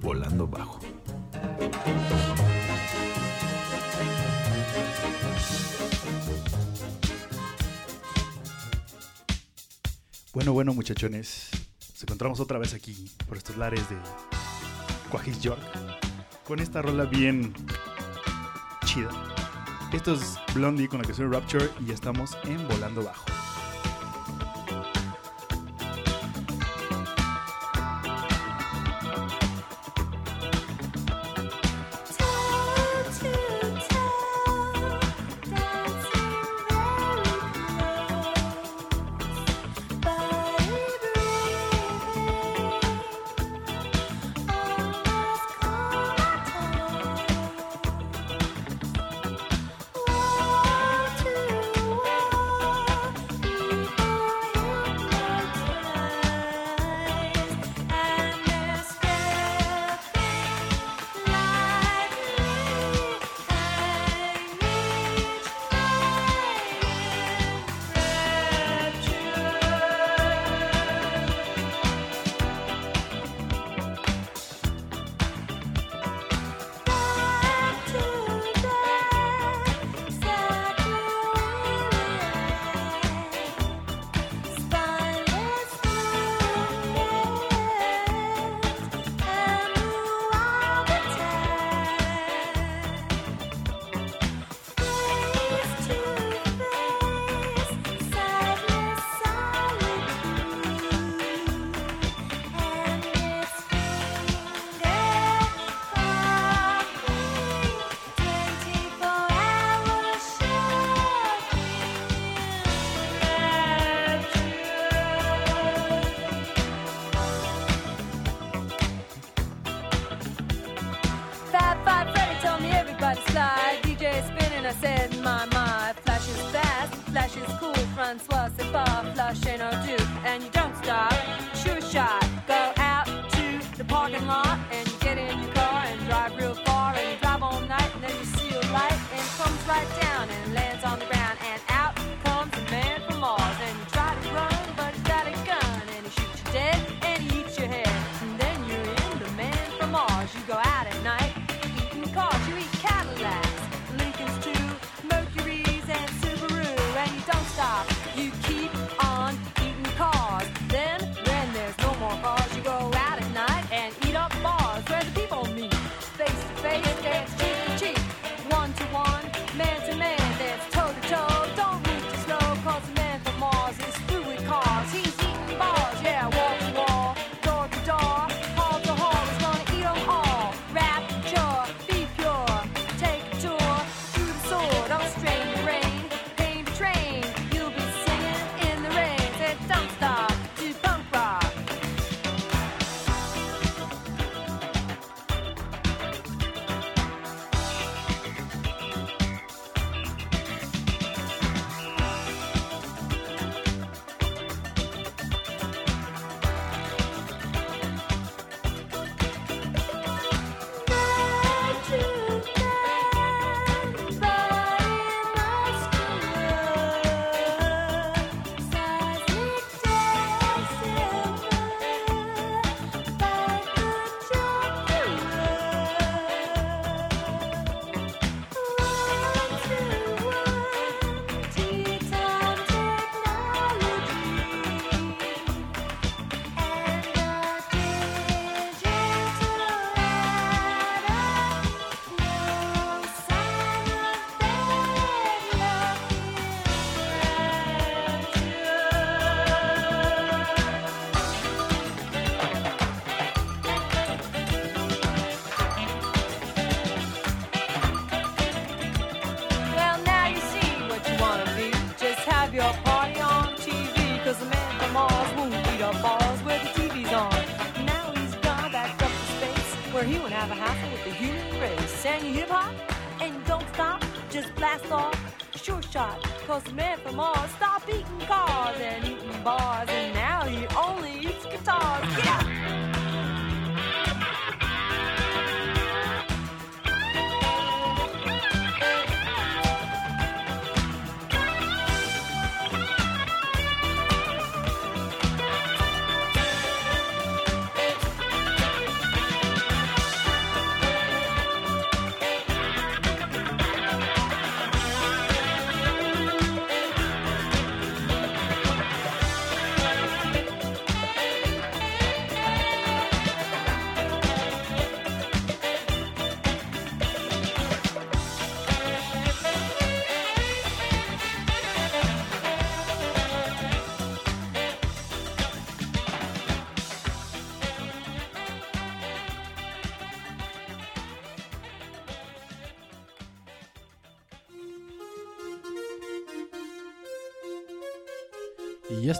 Volando Bajo. Bueno, bueno, muchachones. Nos encontramos otra vez aquí, por estos lares de Quajis York, con esta rola bien chida. Esto es Blondie con la soy Rapture y ya estamos en Volando Bajo.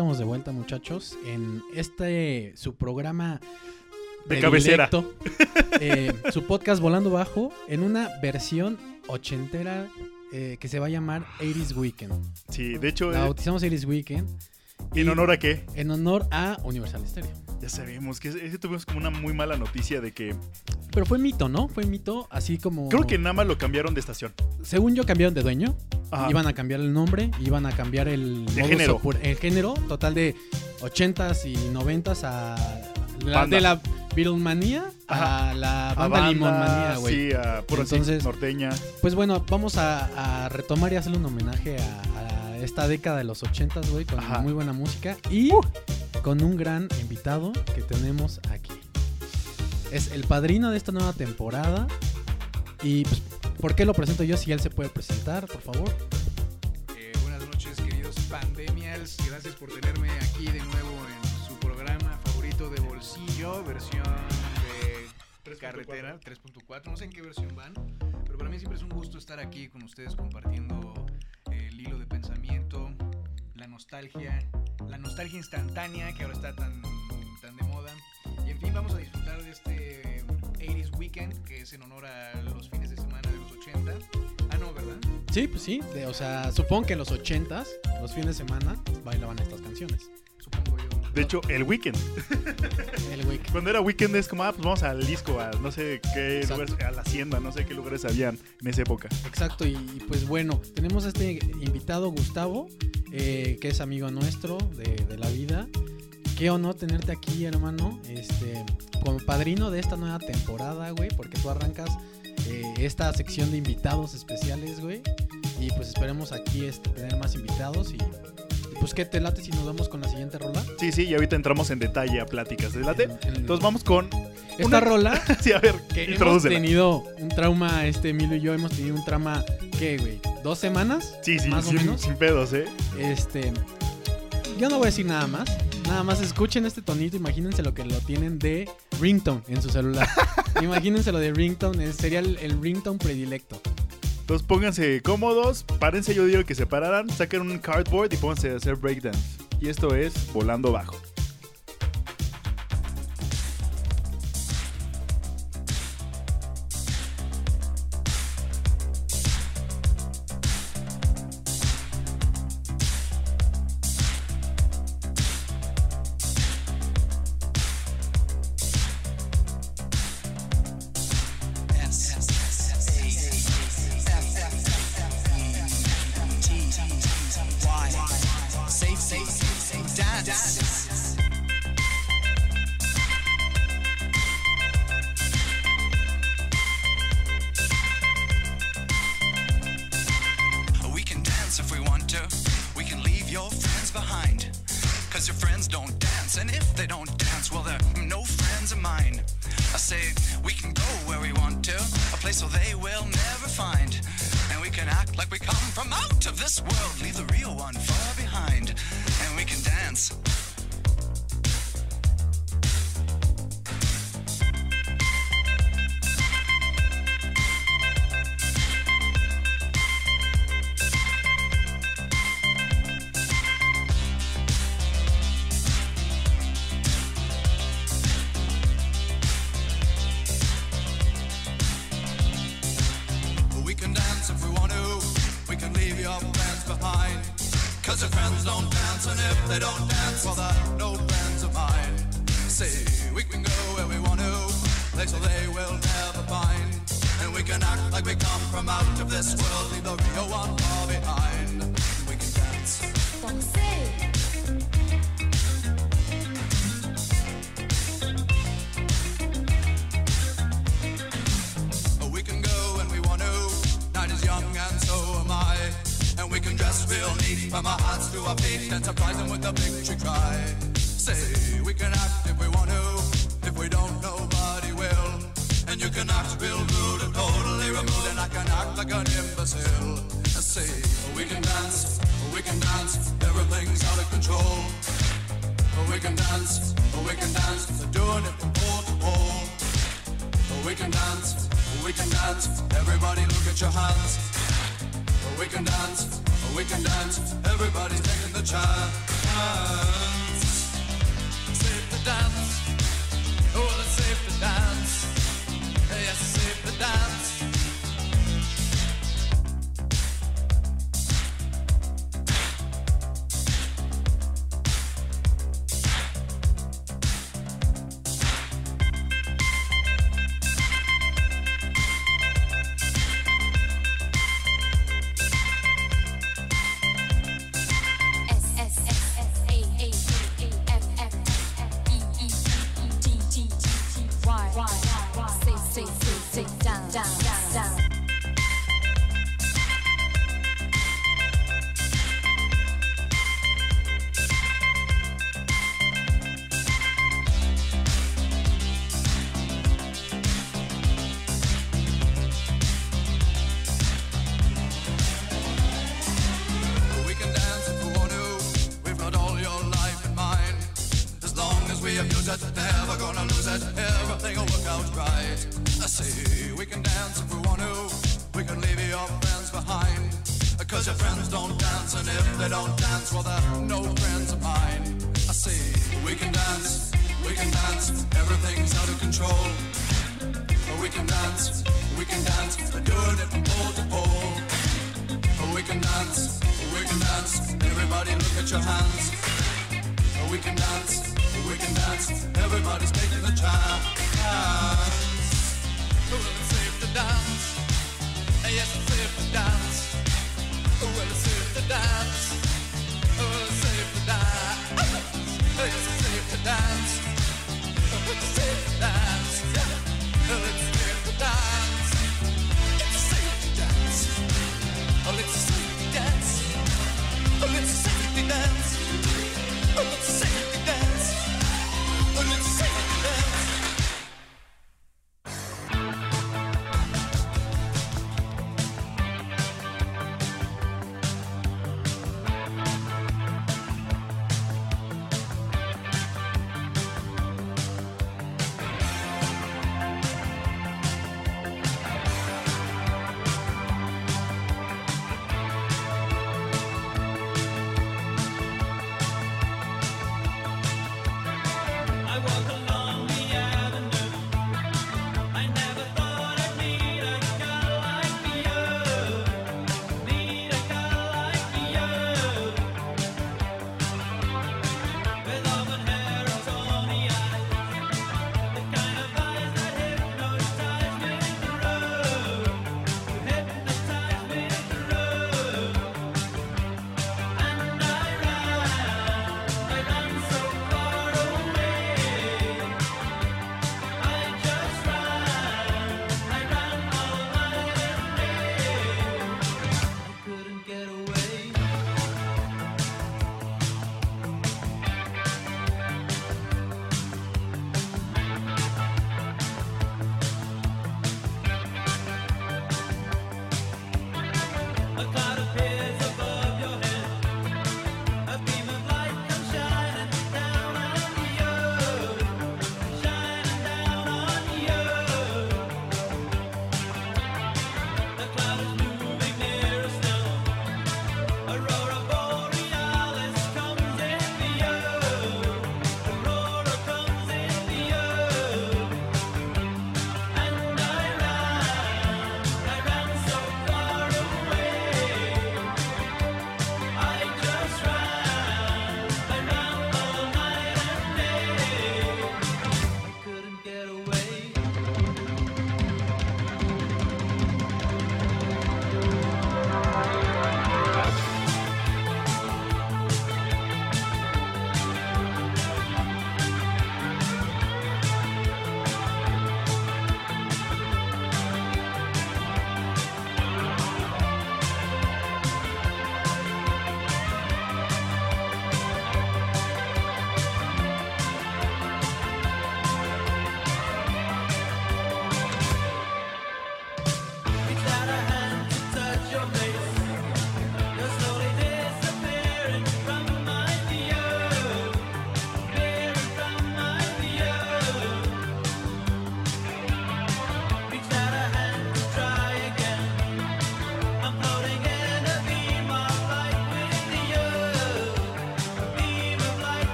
Estamos de vuelta, muchachos, en este su programa De cabecera. eh, su podcast Volando Bajo, en una versión ochentera eh, que se va a llamar 80s Weekend. Sí, de hecho, La eh, bautizamos 80s Weekend ¿en honor a qué? en honor a Universal Stereo. Ya sabemos que ese tuvimos como una muy mala noticia de que Pero fue mito, ¿no? Fue mito, así como... creo que nada más lo cambiaron de estación. Según yo cambiaron de dueño, Ajá. iban a cambiar el nombre, iban a cambiar el De género. el género total de 80s y 90s a la, Banda. de la Beatlemanía a la A banda, Limonmanía, güey. Sí, a puro Entonces- norteña. Pues bueno, vamos a, a retomar y hacerle un homenaje a, a esta década de los 80s, güey, con Ajá. muy buena música y con un gran invitado que tenemos aquí. Es el padrino de esta nueva temporada y pues, ¿por qué lo presento yo si él se puede presentar, por favor? Eh, buenas noches, queridos pandemials. Gracias por tenerme aquí de nuevo en su programa favorito de bolsillo, versión de 3.4. carretera 3.4. No sé en qué versión van, pero para mí siempre es un gusto estar aquí con ustedes compartiendo el hilo de pensamiento, la nostalgia, la nostalgia instantánea que ahora está tan fin, vamos a disfrutar de este 80s Weekend que es en honor a los fines de semana de los 80. Ah, no, ¿verdad? Sí, pues sí, de- o sea, supongo que en los 80s, los fines de semana, bailaban estas canciones. Supongo yo. De hecho, el weekend. El que- Cuando era weekend es como, ah, pues vamos al disco, a no sé qué lugares, a la hacienda, no sé qué lugares habían en esa época. Exacto, y, y pues bueno, tenemos a este invitado Gustavo, eh, que es amigo nuestro de, de la vida. Qué honor tenerte aquí, hermano, este, como padrino de esta nueva temporada, güey, porque tú arrancas eh, esta sección de invitados especiales, güey. Y pues esperemos aquí este, tener más invitados y, pues qué te late si nos vamos con la siguiente rola. Sí, sí, y ahorita entramos en detalle a pláticas. ¿Te late? En- en- Entonces vamos con. esta una- rola sí, a ver, que hemos tenido un trauma, este Emilio y yo hemos tenido un trauma, ¿qué, güey? ¿Dos semanas? Sí, sí, más o sin, menos. sin pedos, ¿eh? Este. Yo no voy a decir nada más. Nada más escuchen este tonito. Imagínense lo que lo tienen de ringtone en su celular. imagínense lo de ringtone. es- Sería el, el ringtone predilecto. Entonces pónganse cómodos, párense, yo digo que se pararan, saquen un cardboard y pónganse a hacer breakdance. Y esto es Volando Bajo. This world, leave the real one far behind. We can dance. We can go when we want to. Night is young and so am I. And we can dress real neat from our hearts to our feet and surprise them with a victory cry. Say we can act if we want to. You can act real rude and totally removed, and I can act like an imbecile. And say oh, we can dance, oh, we can dance. Everything's out of control. Oh, we can dance, we can dance. They're doing it from pole to pole. We can dance, we can dance. Everybody look at your hands. We can dance, we can dance. Everybody's taking the chance. Safe to dance. Oh, it's safe to dance. It's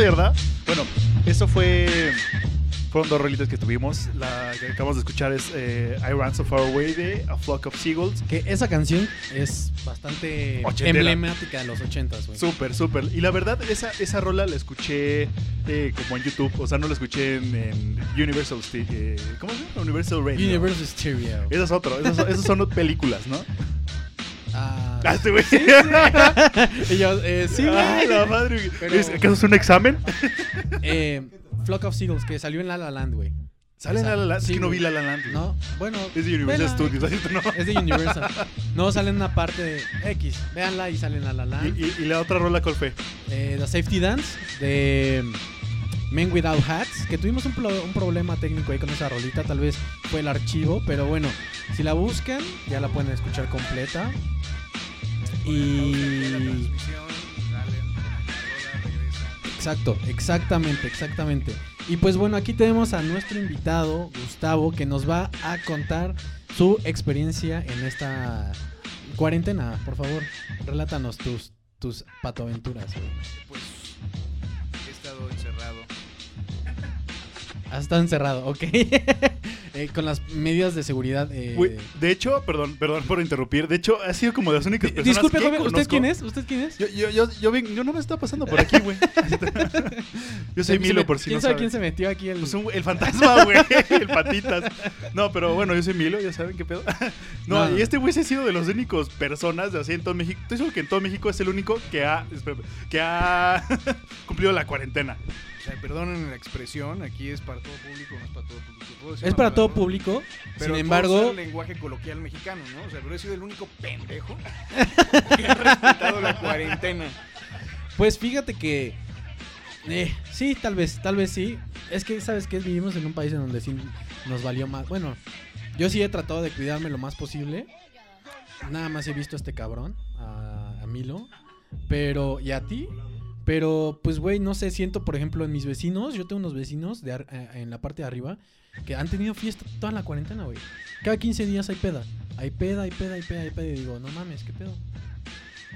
¿de verdad? Bueno, eso fue. Fueron dos rolitas que tuvimos. La que acabamos de escuchar es eh, I Ran So Far Away de A Flock of Seagulls. Que esa canción es bastante Ochentera. emblemática de los ochentas, güey. Súper, súper. Y la verdad, esa, esa rola la escuché eh, como en YouTube. O sea, no la escuché en, en Universal Sti- eh, ¿Cómo se llama? Universal Radio. Universal Stereo. Esa es otro. Esas, son- esas son películas, ¿no? Ah, Ah, este güey. y yo, eh, sí, Ay, güey. la madre. Pero- ¿Es- ¿Acaso es un examen? Eh, Flock of Seagulls, que salió en La La Land, güey. Sale en La La Land. Sí, es que no vi La La Land. güey. No, bueno. Es de Universal. Studios. así no. Es de Universal. No, sale en una parte de X. Véanla y sale en La La Land. Y, y- y la otra rola, ¿cuál fue? Eh, The Safety Dance de Men Without Hats, que tuvimos un, un problema técnico ahí con esa rolita, tal vez fue el archivo, pero bueno, si la buscan ya la pueden escuchar completa. Y exacto, exactamente, exactamente. Y pues bueno, aquí tenemos a nuestro invitado, Gustavo, que nos va a contar su experiencia en esta cuarentena. Por favor, relátanos tus, tus patoaventuras. Pues he estado encerrado. Has estado encerrado, ok. Eh, con las medidas de seguridad. eh, de hecho, perdón, perdón por interrumpir. De hecho, ha sido como de las únicas personas Disculpe, que joven, ¿usted conozco- quién es? ¿Usted quién es? Yo, yo, yo, yo, ven- yo no me estaba pasando por aquí, güey. yo soy Se- Milo, se por si ¿Quién no sabe quién se metió aquí? El... Pues un- el fantasma, güey. el patitas. No, pero bueno, yo soy Milo, ya saben qué pedo. No, y este güey sí ha sido de los únicos personas de así en todo México. Estoy seguro que en todo México es el único que ha, que ha cumplido la cuarentena. O sea, perdonen la expresión, aquí es para todo público, no es para todo público. Es para todo público. pero Sin embargo, el lenguaje coloquial mexicano, ¿no? O sea, pero he sido el único pendejo que ha respetado la cuarentena. pues fíjate que. eh, sí, tal vez, tal vez sí. Es que, ¿sabes qué? Vivimos en un país en donde sí nos valió más. Bueno, yo sí he tratado de cuidarme lo más posible. Nada más he visto a este cabrón, a, a Milo. Pero, ¿y a ti? Pero, pues, güey, no sé, siento, por ejemplo, en mis vecinos, yo tengo unos vecinos de eh, en la parte de arriba que han tenido fiesta toda la cuarentena, güey. Cada 15 días hay peda. Hay peda, hay peda, hay peda, hay peda. Y digo, no mames, ¿qué pedo?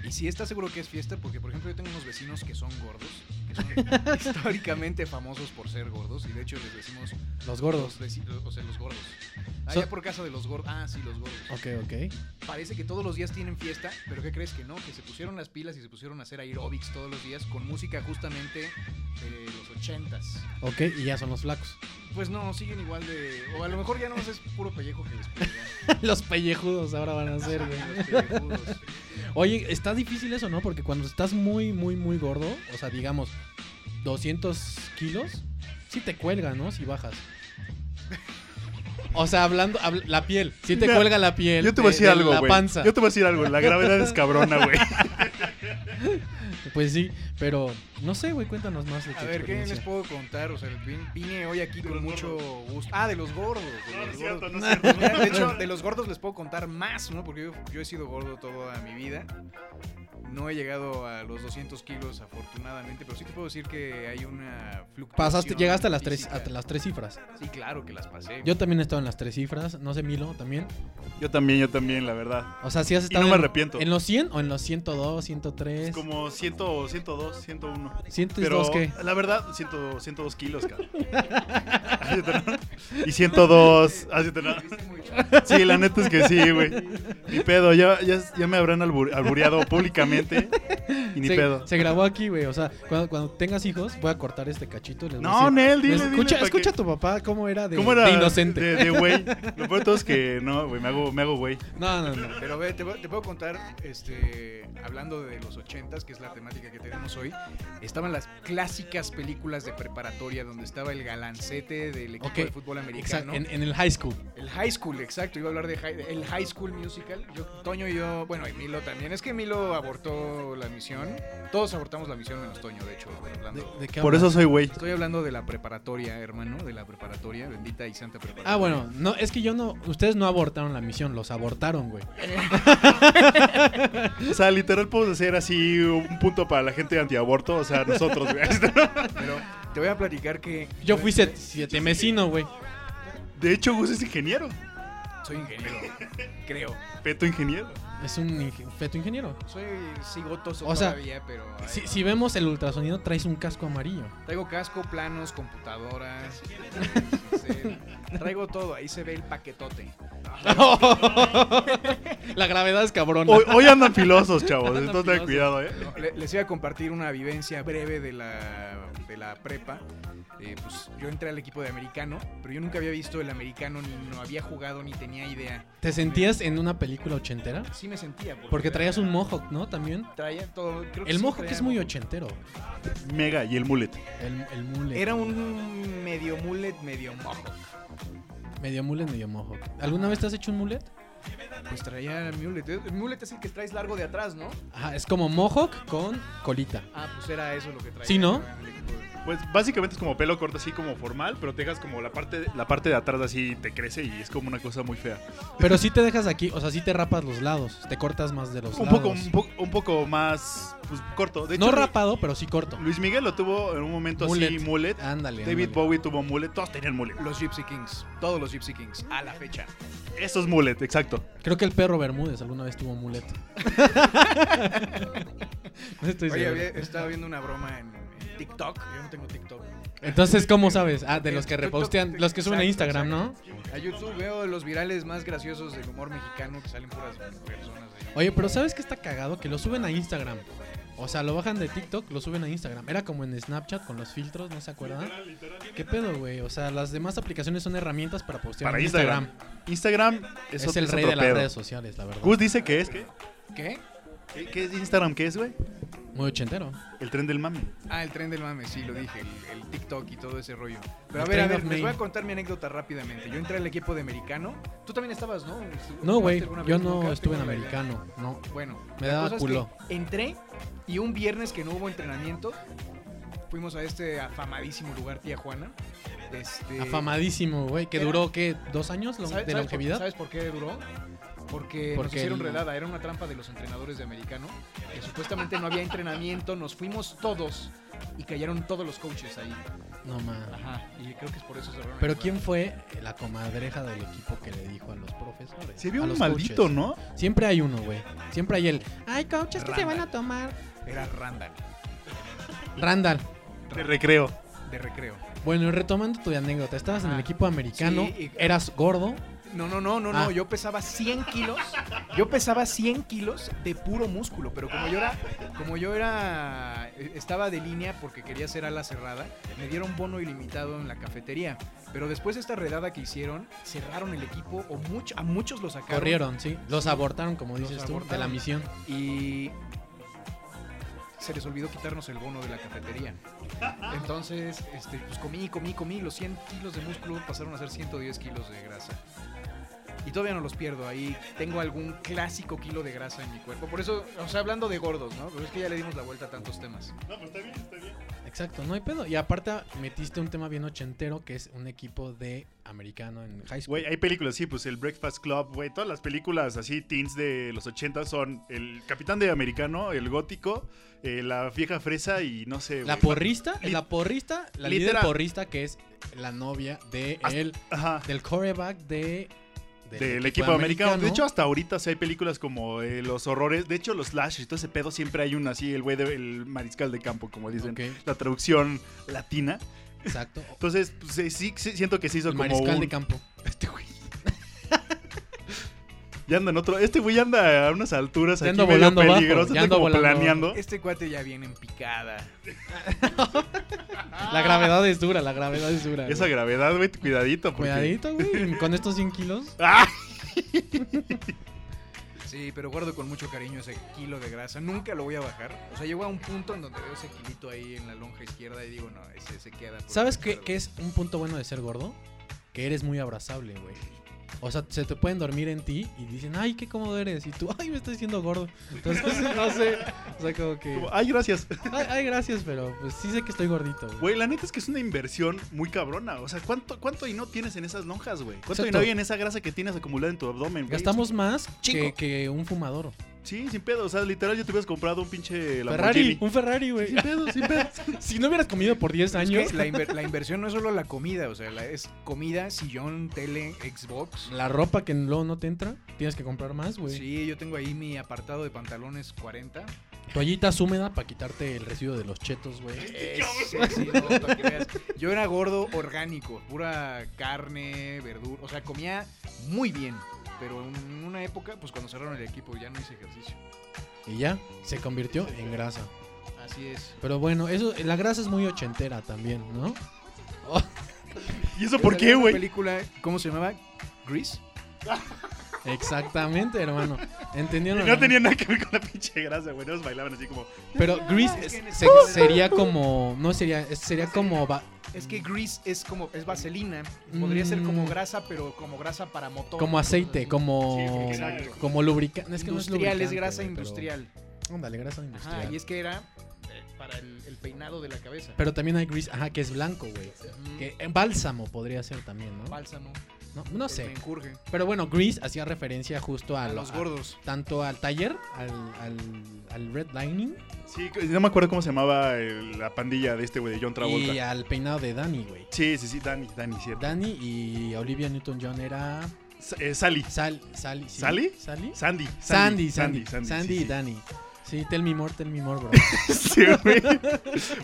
Y sí está seguro que es fiesta, porque por ejemplo yo tengo unos vecinos que son gordos, que son históricamente famosos por ser gordos, y de hecho les decimos Los gordos. los o sea, los gordos. So- Allá por casa de los gordos. Ah, sí, los gordos. Ok, ok. Parece que todos los días tienen fiesta, pero ¿qué crees que no? Que se pusieron las pilas y se pusieron a hacer aerobics todos los días con música justamente de los ochentas. Ok, y ya son los flacos. Pues no, siguen igual de... O a lo mejor ya no es puro pellejo que les los pellejudos ahora van a ser, güey. Los pellejudos. Oye, está difícil eso, ¿no? Porque cuando estás muy, muy, muy gordo, o sea, digamos, 200 kilos, sí te cuelga, ¿no? Si bajas. O sea, hablando, habl- la piel, sí te Mira, cuelga la piel. Yo te voy a de- decir de algo, La güey. panza. Yo te voy a decir algo. La gravedad es cabrona, güey. Pues sí, pero no sé, güey, cuéntanos más de tu A ver, ¿qué les puedo contar? O sea, vin- vine hoy aquí con mucho gusto. Ah, de los gordos. de No, no los es cierto, gordos. no es cierto. Mira, de hecho, de los gordos les puedo contar más, ¿no? Porque yo, yo he sido gordo toda mi vida. No he llegado a los 200 kilos, afortunadamente, pero sí te puedo decir que hay una fluctuación. Pasaste, llegaste a las tres, a las tres cifras. Sí, claro que las pasé. Yo también he estado en las tres cifras, no sé, Milo, también. Yo también, yo también, la verdad. O sea, si has Y estado no me en- arrepiento. ¿En los 100 o en los 102, 103? Es como 100, 102, 101. 102 Pero qué? la verdad, 100, 102 kilos, cabrón. y 102. ah, sí. Sí, la neta es que sí, güey. Ni pedo, ya, ya, ya me habrán albur- albureado públicamente. Y ni se, pedo. se grabó aquí, güey. O sea, cuando, cuando tengas hijos, voy a cortar este cachito. y les voy a No, decir- Nel, dile, les- dile, Escucha, escucha que- a tu papá cómo era de, ¿Cómo era? de inocente. De, güey. Lo peor de todo es que no, güey, me hago, me hago güey. No, no, no. Pero ve, te, voy- te puedo contar, este, hablando de los 80s, que es la temática que tenemos hoy, estaban las clásicas películas de preparatoria donde estaba el galancete del equipo de fútbol Exacto, americano. en, en el high school. El high school, exacto, iba a hablar de high- el high school musical. Yo, Toño y yo, bueno, y Milo también. Es que Milo abortó la misión. Todos abortamos la misión menos Toño, de hecho. estoy ¿De, hablando. de qué Por eso soy güey. Estoy hablando de la preparatoria, hermano, de la preparatoria, bendita y santa preparatoria. Ah, bueno, no, es que yo no. Ustedes no abortaron la misión, los abortaron, güey. O sea, literal podemos hacer así un punto para la gente antiaborto. O sea, nosotros, güey. Pero te voy a platicar que. Yo fui set- siete mesino, güey. De hecho, Gus es ingeniero. Soy ingeniero, creo. Peto ingeniero. Es un feto ingeniero. Soy cigotoso O sea, todavía, pero... Si, vemos el ultrasonido, traes un casco amarillo. Traigo casco, planos, computadoras. sí, Traigo todo, ahí se ve el paquetote. La gravedad es cabrona. Hoy, hoy andan filosos, chavos. Andan Entonces ten cuidado, ¿eh? Le- les iba a compartir una vivencia breve de la, de la prepa. Eh, pues yo entré al equipo de americano, pero yo nunca había visto el americano, ni no había jugado, ni tenía idea. ¿Te sentías en una película ochentera? Sí me sentía. Porque traías un mohawk, ¿no? También. Traía todo. creo que El sí mohawk es muy ochentero. Mega y el mullet. El, el mullet. Era un medio mullet, medio mohawk. Medio mullet, medio mohawk. ¿Alguna vez te has hecho un mullet? Pues traía el mullet. El mullet es el que traes largo de atrás, ¿no? Ajá, es como mohawk con colita. Ah, pues era eso lo que traía. Sí, ¿no? el Pues básicamente es como pelo corto, así como formal, pero te dejas como la parte, la parte de atrás así te crece y es como una cosa muy fea. Pero sí te dejas aquí, o sea, sí te rapas los lados. Te cortas más de los Un lados. poco, un, po- un poco más pues, corto. De hecho, no rapado, pero sí corto. Luis Miguel lo tuvo en un momento así, Mullet. Ándale. David ándale. Bowie tuvo mullet, todos tenían mullet. Los Gypsy Kings. Todos los Gypsy Kings. A la fecha. Eso es mullet, exacto. Creo que el perro Bermúdez alguna vez tuvo mullet. no estoy Oye, seguro. había- estaba viendo una broma en TikTok. Yo no tengo TikTok. Entonces, ¿cómo sabes? Ah, de los que repostean, los que suben a Instagram, ¿no? A YouTube veo los virales más graciosos del humor mexicano que salen puras personas ahí. Oye, pero ¿sabes qué está cagado? Que lo suben a Instagram. O sea, lo bajan de TikTok, lo suben a Instagram. Era como en Snapchat con los filtros, ¿no se acuerdan? ¿Qué pedo, güey? O sea, las demás aplicaciones son herramientas para postear Para en Instagram. Instagram. Instagram Es, es, otro- el es rey otro de las redes sociales, la verdad. Gus dice que es, ¿qué? ¿Qué? ¿Qué, qué es Instagram? ¿Qué es, güey? Muy ochentero. El tren del mame. Ah, el tren del mame, sí, lo dije. El, el TikTok y todo ese rollo. Pero a El ver, a ver, les Me. voy a contar mi anécdota rápidamente. Yo entré al equipo de americano. Tú también estabas, ¿no? No, güey. ¿Jugaste alguna Yo no estuve en idea. americano. No. Bueno, Me daba es culo. que entré y un viernes que no hubo entrenamiento, fuimos a este afamadísimo lugar, Tía Juana. Este, Afamadísimo, güey. Que Era- duró, ¿qué? ¿Dos años lo- ¿Sabes- de sabes por- longevidad? ¿Sabes por qué duró? Porque, nos Porque hicieron el- redada, era una trampa de los entrenadores de americano, que supuestamente no había entrenamiento, nos fuimos todos y cayeron todos los coaches ahí. No mames. Ajá, y creo que es por eso cerraron. Pero ¿quién fue la comadreja del equipo que le dijo a los profesores? Se vio un maldito, coaches? ¿no? Siempre hay uno, güey. Siempre hay el. Ay, coaches, que se van a tomar? Era Randall, Randall. De recreo. de recreo. Bueno, y retomando tu anécdota, estabas en el equipo americano, sí, y- eras gordo. No, no, no, no, Ah. no, yo pesaba 100 kilos, yo pesaba 100 kilos de puro músculo, pero como yo era, como yo era, eh, estaba de línea porque quería hacer ala cerrada, me dieron bono ilimitado en la cafetería, pero después de esta redada que hicieron, cerraron el equipo o mucho, a muchos los sacaron. Corrieron, sí. Los abortaron, como dices tú, de la misión. y se les olvidó quitarnos el bono de la cafetería. Entonces, este, pues comí, comí, comí, los 100 kilos de músculo pasaron a ser 110 kilos de grasa. Y todavía no los pierdo, ahí tengo algún clásico kilo de grasa en mi cuerpo. Por eso, o sea, hablando de gordos, ¿no? Pero es que ya le dimos la vuelta a tantos temas. No, pues está bien, está bien. Exacto, no hay pedo. Y aparte metiste un tema bien ochentero que es un equipo de americano en high school. Güey, hay películas, sí, pues el Breakfast Club, güey, todas las películas así, teens de los 80 son el Capitán de Americano, el Gótico, eh, la vieja fresa y no sé, La porrista, Lit- la porrista, la líder porrista que es la novia de él, del coreback de Del equipo americano. De hecho, hasta ahorita sí hay películas como eh, Los Horrores. De hecho, los Slash y todo ese pedo siempre hay uno así, el güey del mariscal de campo, como dicen. La traducción latina. Exacto. Entonces, pues, sí, sí, sí, siento que se hizo El como mariscal un... de campo. Este güey. Ya anda en otro... Este güey anda a unas alturas Ya aquí ando medio volando bajo, peligrosas. ya Está ando como volando planeando. Este cuate ya viene en picada. La gravedad es dura, la gravedad es dura. Esa güey. gravedad, güey, cuidadito. porque- Cuidadito, güey, con estos 100 kilos. ¡Ah! Sí, pero guardo con mucho cariño ese kilo de grasa. Nunca lo voy a bajar. O sea, llego a un punto en donde veo ese kilito ahí en la lonja izquierda y digo, no, ese se queda. ¿Sabes qué, qué es un punto bueno de ser gordo? Que eres muy abrazable, güey. O sea, se te pueden dormir en ti y dicen, ay, qué cómodo eres. Y tú, ay, me estoy haciendo gordo. Entonces, no sé. O sea, como que. Como, Ay, gracias. Ay, ay, gracias, pero pues sí sé que estoy gordito, güey. La neta es que es una inversión muy cabrona. O sea, ¿cuánto, cuánto y no tienes en esas lonjas, güey? ¿Cuánto y no hay en esa grasa que tienes acumulada en tu abdomen, güey? Gastamos más que un fumador. Sí, sin pedo. O sea, literal, yo te hubieras comprado un pinche Ferrari, Lamborghini. un Ferrari, güey. Sin pedo, sin pedo. si no hubieras comido por 10 Es años, que la, inver- la inversión no es solo la comida, o sea, la- es comida, sillón, tele, Xbox. la ropa que luego no te entra, tienes que comprar más, güey. Sí, yo tengo ahí mi apartado de pantalones 40. Toallitas húmedas para quitarte el residuo de los chetos, güey. Ese, sí, no, para que veas. Yo era gordo orgánico, pura carne, verdura, o sea, comía muy bien. Pero en una época, pues cuando cerraron el equipo, ya no hice ejercicio. Y ya, se convirtió en grasa. Así es. Pero bueno, eso, la grasa es muy ochentera también, ¿no? ¿Y eso por qué, güey? película, ¿cómo se llamaba? Grease. Exactamente, hermano. Y ¿Entendieron? no tenía nada que ver con la pinche grasa, güey. Nos bailaban así como. Pero Grease es se- sería como. No sería. Sería como. va- Es que grease es como es vaselina, podría ser como Mm. grasa, pero como grasa para motor. como aceite, como. Sí, como lubricante. Es que no es industrial, es grasa pero- industrial. Ándale, grasa Ajá, industrial. y es que era eh, para el, el peinado de la cabeza. Pero también hay grease, ajá, que es blanco, güey. Que en bálsamo podría ser también, ¿no? Bálsamo. No, no sé. Pero bueno, grease hacía referencia justo a, A lo- los gordos. tanto al taller, al, al, al red lining Sí, no me acuerdo cómo se llamaba el- la pandilla de este güey, de John Travolta. y al peinado de Danny, güey. Sí, sí, sí, Danny, Danny, cierto. Danny y Olivia Newton-John era S- eh, Sally. Sal, Sally, ¿sí? ¿Sally? ¿Sally? Sandy. Sandy, Sandy, Sandy, sí, y sí. Danny. Sí, tell me more, tell me more, bro. Sí, güey.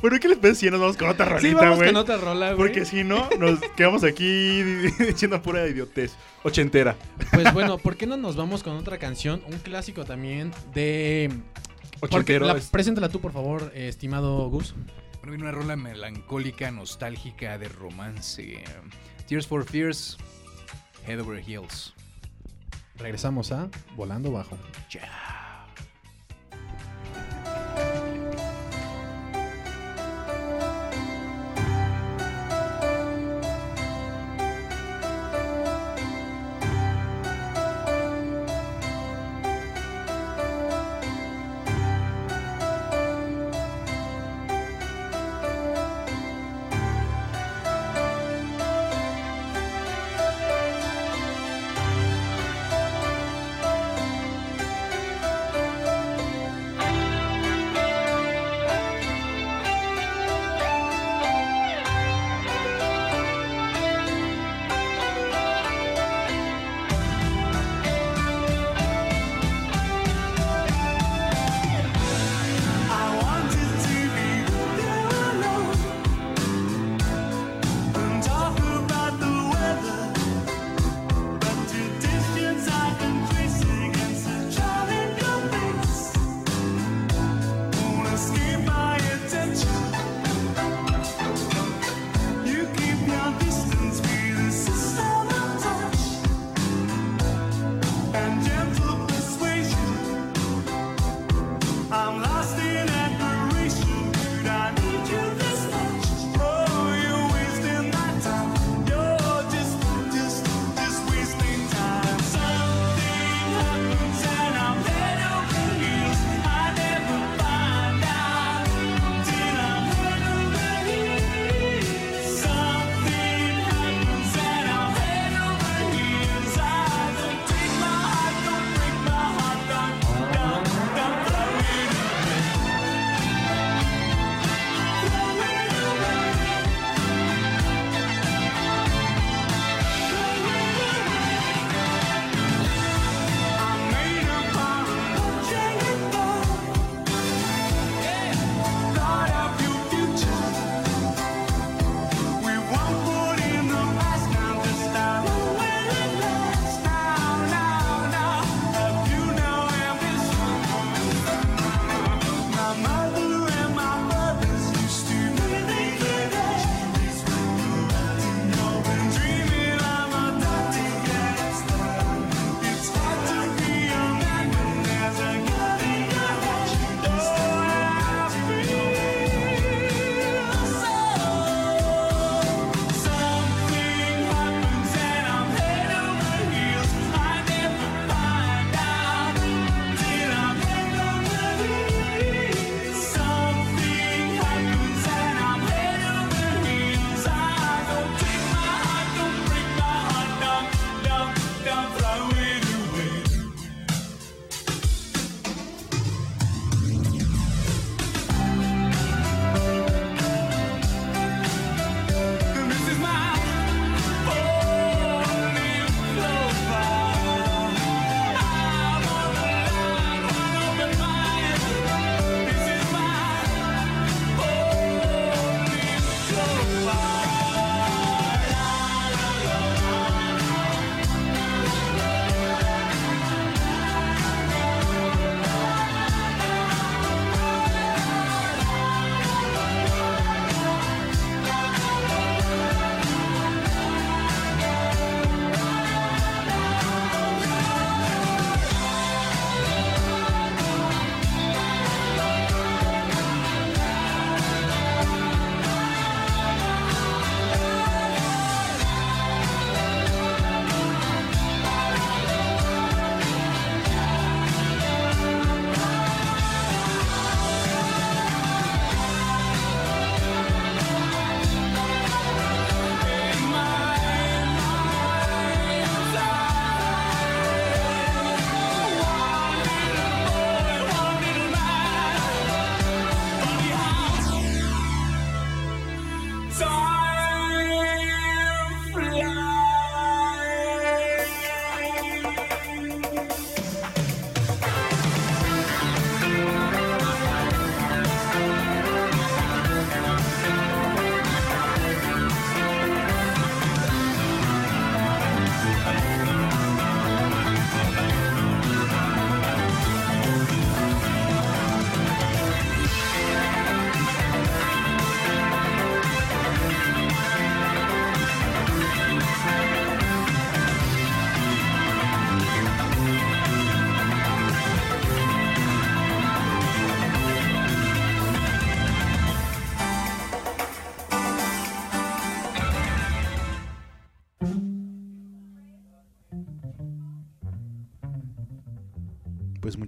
Bueno, ¿qué les parece si nos vamos con otra sí, rolita, vamos güey? con otra rola, güey. Porque si no, nos quedamos aquí diciendo pura idiotez. Ochentera. Pues bueno, ¿por qué no nos vamos con otra canción? Un clásico también de... Ochentero. la- es- preséntala tú, por favor, eh, estimado Gus. Bueno, viene una rola melancólica, nostálgica, de romance. Tears for Fears, Head Over Heels. Regresamos a Volando Bajo. Ya.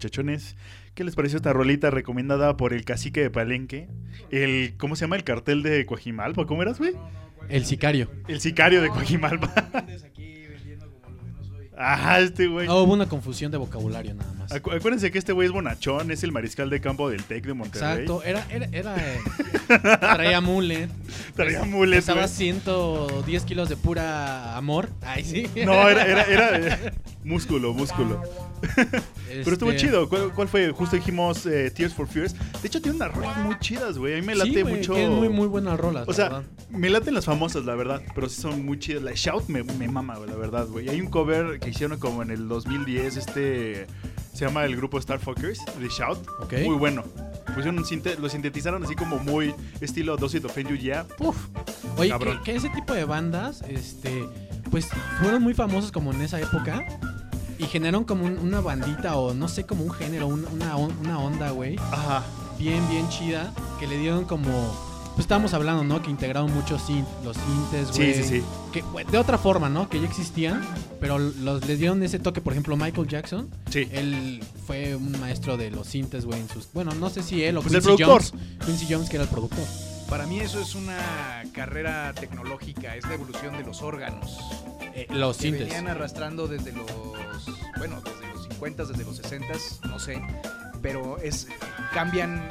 Muchachones, ¿qué les pareció esta rolita recomendada por el cacique de Palenque? El, ¿cómo se llama? El cartel de Coajimalpa, ¿cómo eras, güey? El sicario. El sicario de Coajimalpa. Ajá, este güey. No, hubo una confusión de vocabulario nada más. Acu- acuérdense que este güey es bonachón, es el mariscal de campo del TEC de Monterrey. Exacto, era, era, era eh, traía mullet, Traía mules, pesaba güey. 110 kilos de pura amor. Ay, sí. No, era, era, era eh, músculo, músculo. Pero estuvo Este, chido. ¿Cuál, cuál fue? Justo dijimos eh, Tears for Fears. De hecho, tiene unas rolas muy chidas, güey. A mí me late sí, mucho. tiene muy, muy buenas rolas. O sea, verdad. me laten las famosas, la verdad, pero sí son muy chidas. La Shout me, me mama, güey, la verdad, güey. Hay un cover que hicieron como en el 2010, este... Se llama el grupo Starfuckers, de Shout. Ok. Muy bueno. Pusieron un sinte- lo sintetizaron así como muy estilo Does It Offend You Yeah. Uf. Oye, que, que ese tipo de bandas, este, pues fueron muy famosos como en esa época y generaron como un- una bandita o no sé, como un género, un- una, on- una onda, güey, Ajá. bien, bien chida, que le dieron como, pues estábamos hablando, ¿no? Que integraron muchos synth, los sintes, Sí, güey. sí, sí. Que, güey, de otra forma, ¿no? Que ya existían, pero los, les dieron ese toque, por ejemplo, Michael Jackson. Sí. Él fue un maestro de los sintes, güey, en sus... Bueno, no sé si él o Pues el Quincy productor. Jones. Quincy Jones, que era el productor. Para mí eso es una carrera tecnológica, es la evolución de los órganos. Eh, los que sintes. venían arrastrando desde los, bueno, desde los 50, desde los 60, no sé, pero es cambian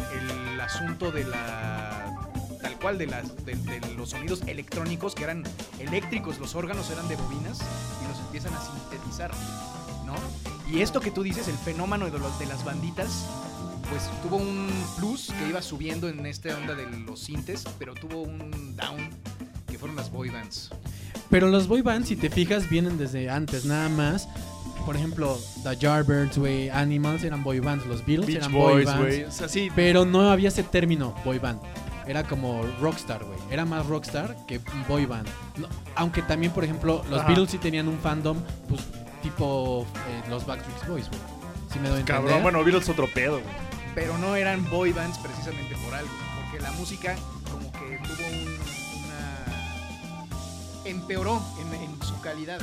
el asunto de la tal cual de las de, de los sonidos electrónicos que eran eléctricos, los órganos eran de bobinas y los empiezan a sintetizar, ¿no? Y esto que tú dices, el fenómeno de, los, de las banditas, pues tuvo un plus que iba subiendo en esta onda de los sintes, pero tuvo un down que fueron las boy bands. Pero los boy bands, si te fijas, vienen desde antes, nada más. Por ejemplo, The Yardbirds, güey, Animals eran boy bands, los Beatles Beach eran boy Boys, bands. güey. O sea, sí. Pero no había ese término, boy band. Era como rockstar, güey. Era más rockstar que boy band. No, aunque también, por ejemplo, los Ajá. Beatles sí tenían un fandom, pues, tipo eh, los Backstreet Boys, güey. Si me doy entender. Cabrón, bueno, Beatles otro pedo, güey. pero no eran boy bands precisamente por algo, porque la música como que tuvo un- una... empeoró en, en su calidad.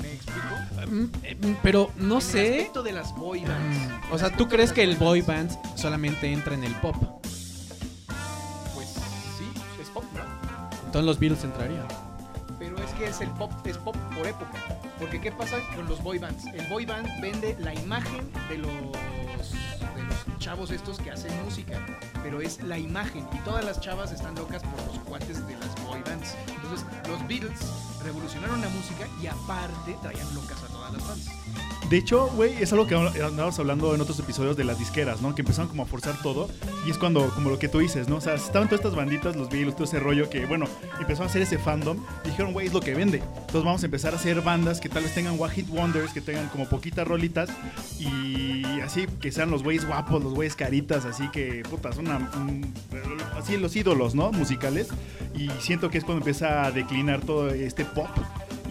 ¿Me explico? Mm, eh, pero no En el sé. aspecto de las boy bands. Mm, O sea, ¿tú crees que el boy band solamente entra en el pop? Entonces los Beatles entrarían. Pero es que es el pop, es pop por época. Porque ¿qué pasa con los boy bands? El boy band vende la imagen de los, de los chavos estos que hacen música. Pero es la imagen. Y todas las chavas están locas por los cuates de las boy bands. Entonces, los Beatles revolucionaron la música y aparte traían locas a todas las fans. De hecho, güey, es algo que andábamos hablando en otros episodios de las disqueras, ¿no? Que empezaron como a forzar todo. Y es cuando, como lo que tú dices, ¿no? O sea, estaban todas estas banditas, los Beatles, todo ese rollo que, bueno, empezaron a hacer ese fandom. Dijeron, güey, es lo que vende. Entonces vamos a empezar a hacer bandas que tal vez tengan one hit wonders, que tengan como poquitas rolitas. Y así, que sean los güeyes guapos, los güeyes caritas, así que, puta, son así los ídolos, ¿no? Musicales. Y siento que es cuando empieza a declinar todo este pop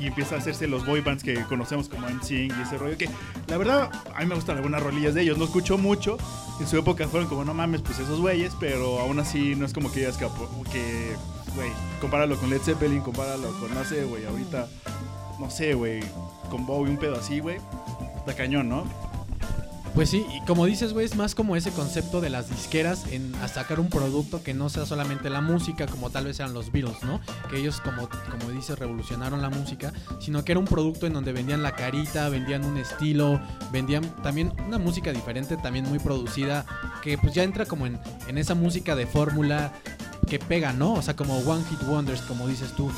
y empieza a hacerse los boy bands que conocemos como NSYNC y ese rollo que la verdad a mí me gustan algunas rolillas de ellos no escucho mucho en su época fueron como no mames pues esos güeyes pero aún así no es como que digas que que, güey compáralo con Led Zeppelin compáralo con no sé güey ahorita no sé güey con Bowie un pedo así güey está cañón ¿no? Pues sí, y como dices, güey, es más como ese concepto de las disqueras en sacar un producto que no sea solamente la música, como tal vez eran los Beatles, ¿no? Que ellos, como, como dices, revolucionaron la música, sino que era un producto en donde vendían la carita, vendían un estilo, vendían también una música diferente, también muy producida, que pues ya entra como en, en esa música de fórmula que pega, ¿no? O sea, como One Hit Wonders, como dices tú.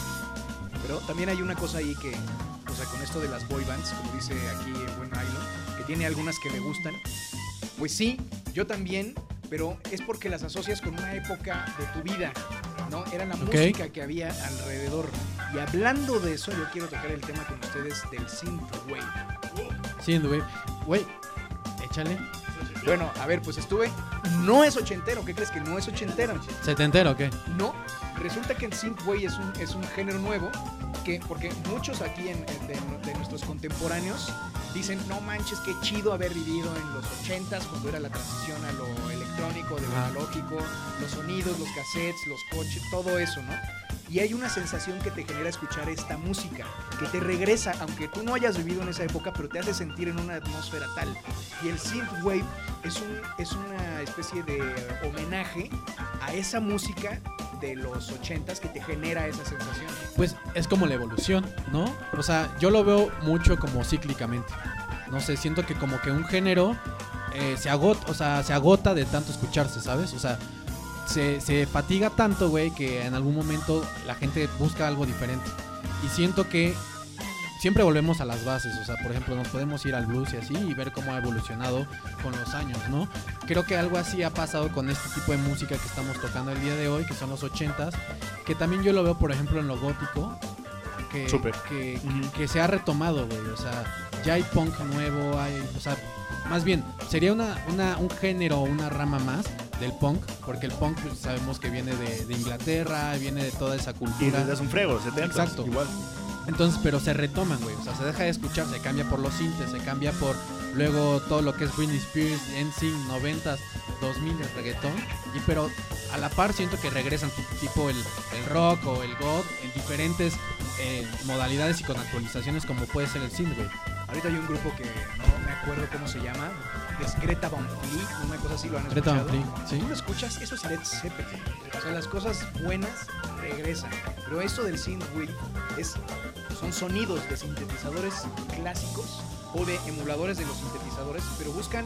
Pero también hay una cosa ahí que, o sea, con esto de las boy bands, como dice aquí el buen Nylon, que tiene algunas que le gustan. Pues sí, yo también, pero es porque las asocias con una época de tu vida, ¿no? Era la Ok. música que había alrededor. Y hablando de eso, yo quiero tocar el tema con ustedes del synthwave. Sí, güey. Güey, échale. Bueno, a ver, pues estuve. No es ochentero, ¿qué crees que no es ochentero? ¿Setentero o qué? No, resulta que el synthwave es un, es un género nuevo que, porque muchos aquí en- de, de nuestros contemporáneos dicen, no manches, qué chido haber vivido en los 80s cuando era la transición a lo electrónico, de lo analógico, los sonidos, los cassettes, los coches, todo eso, ¿no? Y hay una sensación que te genera escuchar esta música, que te regresa, aunque tú no hayas vivido en esa época, pero te hace sentir en una atmósfera tal. Y el synthwave es, un, es una especie de homenaje a esa música de los 80s que te genera esa sensación. Pues es como la evolución, ¿no? O sea, yo lo veo mucho como cíclicamente. No sé, siento que como que un género eh, se agota, o sea, se agota de tanto escucharse, ¿sabes? O sea, se, se fatiga tanto, güey, que en algún momento la gente busca algo diferente. Y siento que siempre volvemos a las bases. O sea, por ejemplo, nos podemos ir al blues y así y ver cómo ha evolucionado con los años, ¿no? Creo que algo así ha pasado con este tipo de música que estamos tocando el día de hoy, que son los 80s, que también yo lo veo, por ejemplo, en lo gótico. Que, que, que- se ha retomado, güey. O sea, ya hay punk nuevo, hay, o sea, más bien, sería una, una, un género, una rama más del punk, porque el punk pues, sabemos que viene de, de Inglaterra, viene de toda esa Y cultura. desde hace un frego, 70. Exacto. Igual. Entonces, pero se retoman, güey. O sea, se deja de escuchar, se cambia por los sintes, se cambia por luego todo lo que es Britney Spears, NSYNC, 90s, 2000 el reggaetón. Y pero a la par siento que regresan ti- tipo el, el rock o el god en diferentes eh, modalidades y con actualizaciones como puede ser el synth, güey. Ahorita hay un grupo que no me acuerdo cómo se llama, es Greta Van Fleet, una cosa así lo han Greta Van escuchado. Fleet, ¿sí? Tú lo escuchas, eso es Led Zeppelin. O sea, las cosas buenas regresan. Pero esto del synthwave es son sonidos de sintetizadores clásicos o de emuladores de los sintetizadores, pero buscan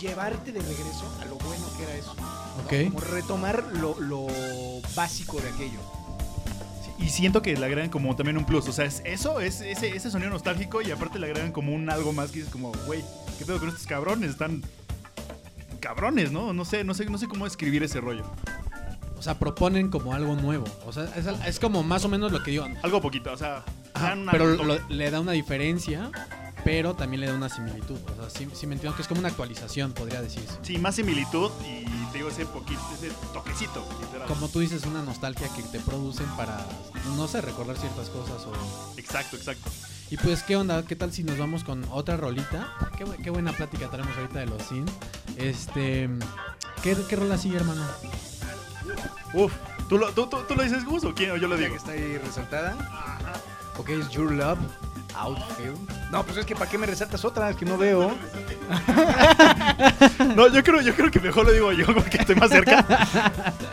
llevarte de regreso a lo bueno que era eso. ¿no? Ok. Como retomar lo, lo básico de aquello. Y siento que le agregan como también un plus. O sea, es eso, es ese, ese sonido nostálgico y aparte le agregan como un algo más que es como, güey, ¿qué pedo con estos cabrones? Están cabrones, ¿no? No sé, no sé, no sé cómo escribir ese rollo. O sea, proponen como algo nuevo. O sea, es, es como más o menos lo que digo. Algo poquito, o sea, Ajá, una- pero lo- le da una diferencia, pero también le da una similitud. O sea, sí, sí me entiendo que es como una actualización, podría decirse. sí, más similitud y te digo ese poquito, ese toquecito, literal. Como tú dices, una nostalgia que te producen para, no sé, recordar ciertas cosas. O... Exacto, exacto. Y pues, ¿qué onda? ¿Qué tal si nos vamos con otra rolita? Qué, bu- qué buena plática tenemos ahorita de los sin. Este, ¿qué, ¿Qué rola sigue, hermano? Uf, ¿tú lo, tú, tú- tú lo dices Gus o quién? O yo lo digo. que está ahí resaltada. Ok, es Your Love, Outfield. No, pues es que ¿para qué me resaltas otra? Es que no veo. No, yo creo, yo creo que mejor lo digo yo porque estoy más cerca.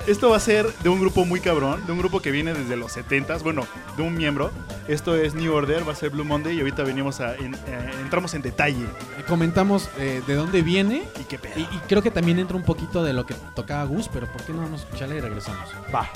Esto va a ser de un grupo muy cabrón, de un grupo que viene desde los 70s, bueno, de un miembro. Esto es New Order, va a ser Blue Monday y ahorita venimos a en- eh, entramos en detalle. Comentamos eh, de dónde viene. ¿Y qué pedo? Y, y creo que también entra un poquito de lo que tocaba Gus, pero ¿por qué no vamos a escucharla y regresamos? Va.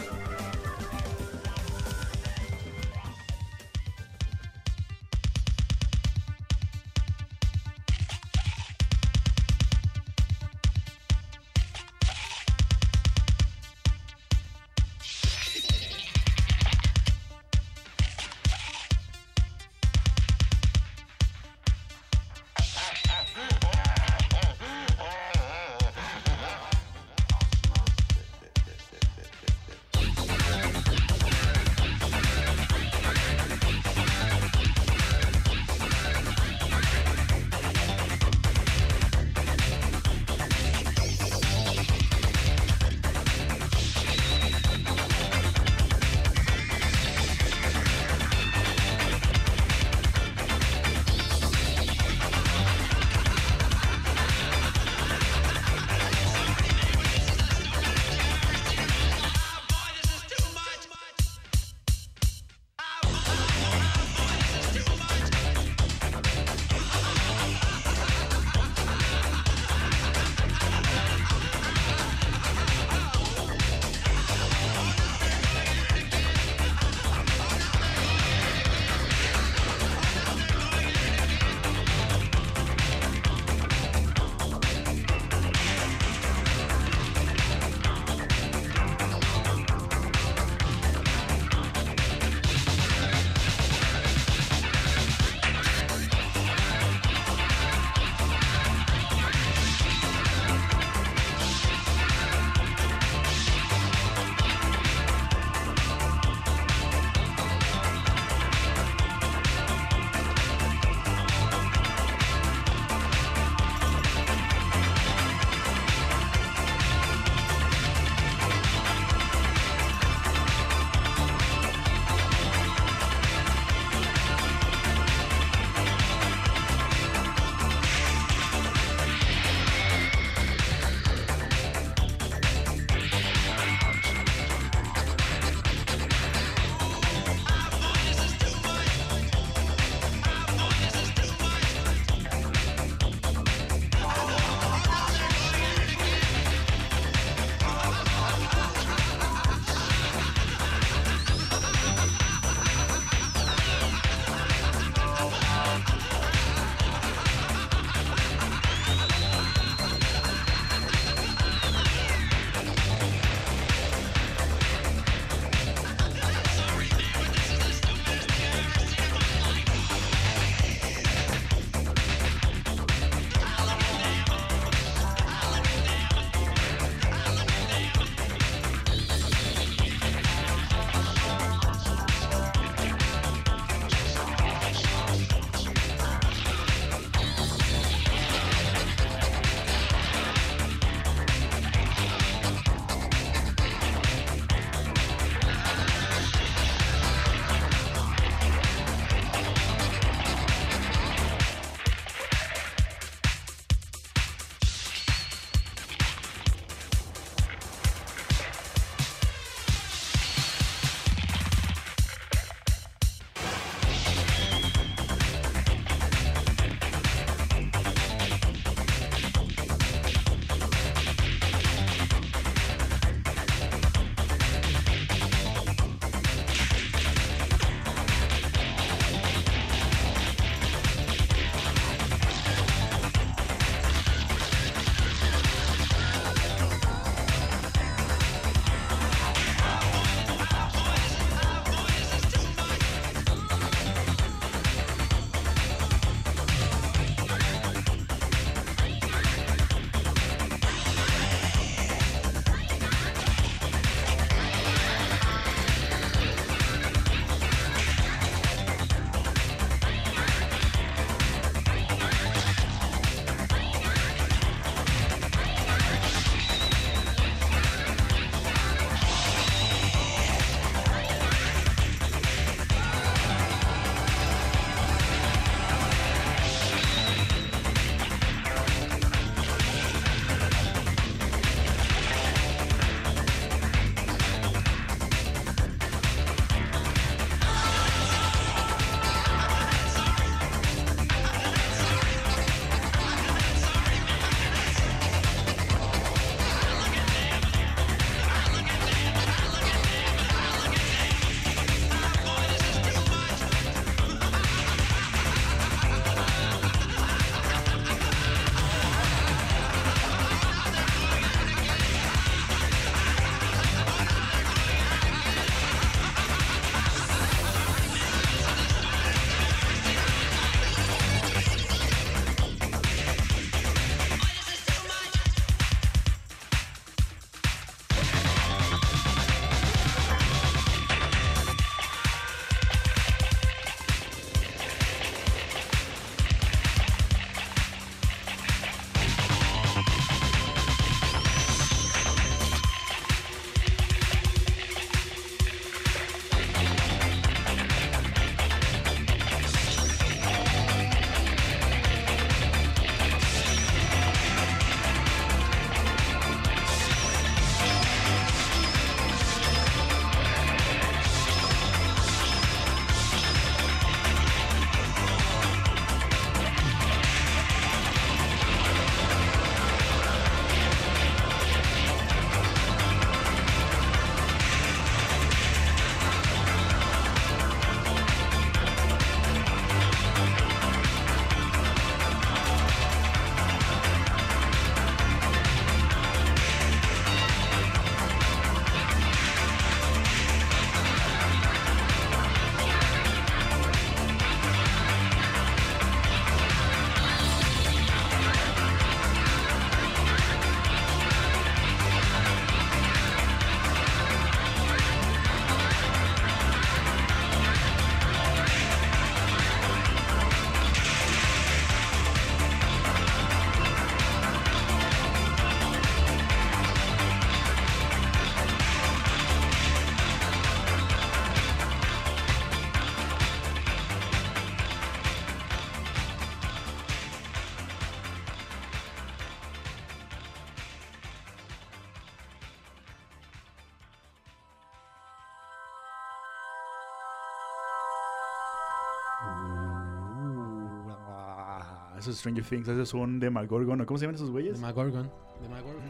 Esos Stranger Things, esos son de Magorgon, ¿o cómo se llaman esos De güeyes? Magorgon. De Magorgon.